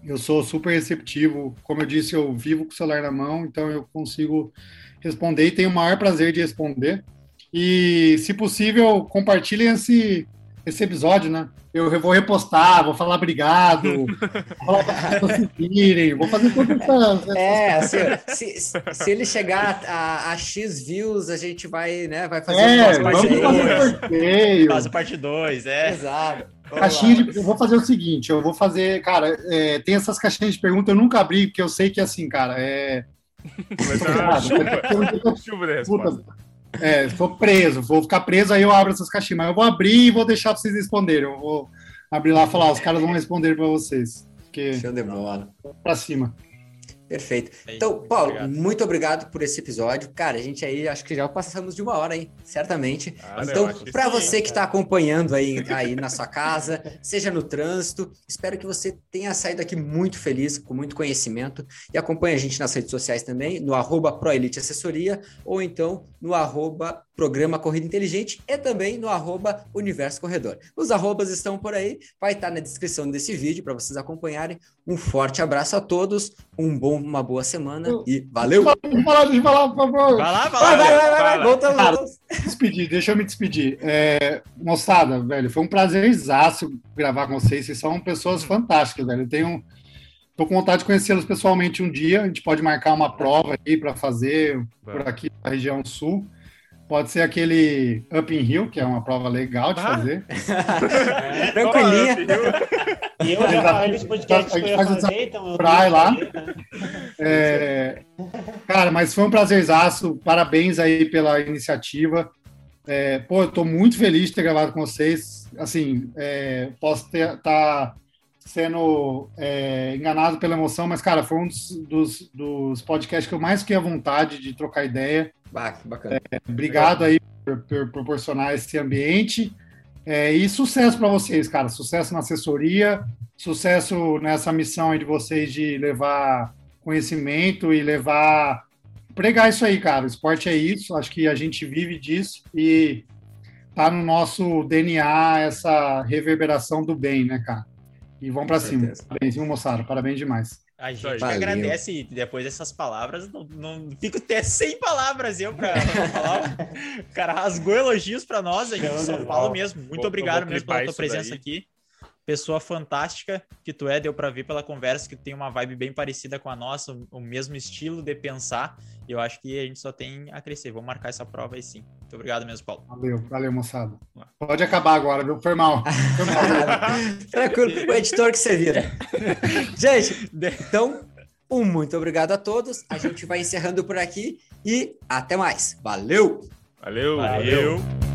Eu sou super receptivo. Como eu disse, eu vivo com o celular na mão, então eu consigo responder e tenho o maior prazer de responder. E, se possível, compartilhem esse, esse episódio, né? Eu vou repostar, vou falar obrigado, <laughs> vou falar para seguirem, vou fazer tudo isso. É, assim, se, se ele chegar a, a, X views, a gente vai, né, vai fazer é, parte 2. Faz a parte 2, é. Exato. Caixinha de, eu vou fazer o seguinte, eu vou fazer, cara, é, tem essas caixinhas de perguntas, eu nunca abri, porque eu sei que assim, cara, é... Mas, chuva, chuva de resposta. É, sou preso, vou ficar preso, aí eu abro essas caixinhas. Mas eu vou abrir e vou deixar vocês responderem. Eu vou abrir lá e falar, os caras vão responder para vocês. Porque... Show de bola. Para cima. Perfeito. É então, Paulo, obrigado. muito obrigado por esse episódio. Cara, a gente aí acho que já passamos de uma hora, hein? Certamente. Ah, então, para você que está acompanhando aí, aí na sua casa, <laughs> seja no trânsito, espero que você tenha saído aqui muito feliz, com muito conhecimento. E acompanhe a gente nas redes sociais também, no arroba Proelite Assessoria, ou então no arroba Programa Corrida Inteligente e também no arroba Universo Corredor. Os arrobas estão por aí, vai estar na descrição desse vídeo para vocês acompanharem. Um forte abraço a todos, um bom, uma boa semana e valeu! Deixa eu falar, deixa eu falar, por favor. Vai lá, vai lá, vai, vai, vai, vai, Cara, Despedir, deixa eu me despedir. É, moçada, velho, foi um prazer exato gravar com vocês, vocês são pessoas fantásticas, velho. Eu tenho... Tô com vontade de conhecê-los pessoalmente um dia. A gente pode marcar uma prova aí para fazer por aqui na região sul. Pode ser aquele Up in Hill, que é uma prova legal de ah. fazer. É, <laughs> Tranquilinha. E eu já falei nesse podcast que eu ia fazer, então eu lá. Né? É, cara, mas foi um prazerzaço. Parabéns aí pela iniciativa. É, pô, eu tô muito feliz de ter gravado com vocês. Assim, é, posso estar tá sendo é, enganado pela emoção, mas, cara, foi um dos, dos, dos podcasts que eu mais fiquei à vontade de trocar ideia. Bacana. É, obrigado aí por, por, proporcionar esse ambiente. É, e sucesso para vocês, cara. Sucesso na assessoria, sucesso nessa missão aí de vocês de levar conhecimento e levar. pregar isso aí, cara. O esporte é isso, acho que a gente vive disso e tá no nosso DNA essa reverberação do bem, né, cara? E vamos para cima. Parabéns, viu, moçada? Parabéns demais. A gente Valeu. agradece depois dessas palavras, não, não fico até sem palavras eu para falar. O cara rasgou elogios para nós, a gente só fala mesmo. Muito vou, obrigado mesmo pela tua presença daí. aqui. Pessoa fantástica que tu é, deu para ver pela conversa que tem uma vibe bem parecida com a nossa, o mesmo estilo de pensar. E eu acho que a gente só tem a crescer. Vou marcar essa prova aí sim. Muito obrigado mesmo, Paulo. Valeu, valeu, moçada. Pode acabar agora, viu? Foi mal. Foi mal. <laughs> Tranquilo, o editor que você vira. <laughs> gente, então, um muito obrigado a todos. A gente vai encerrando por aqui e até mais. Valeu! Valeu! Valeu.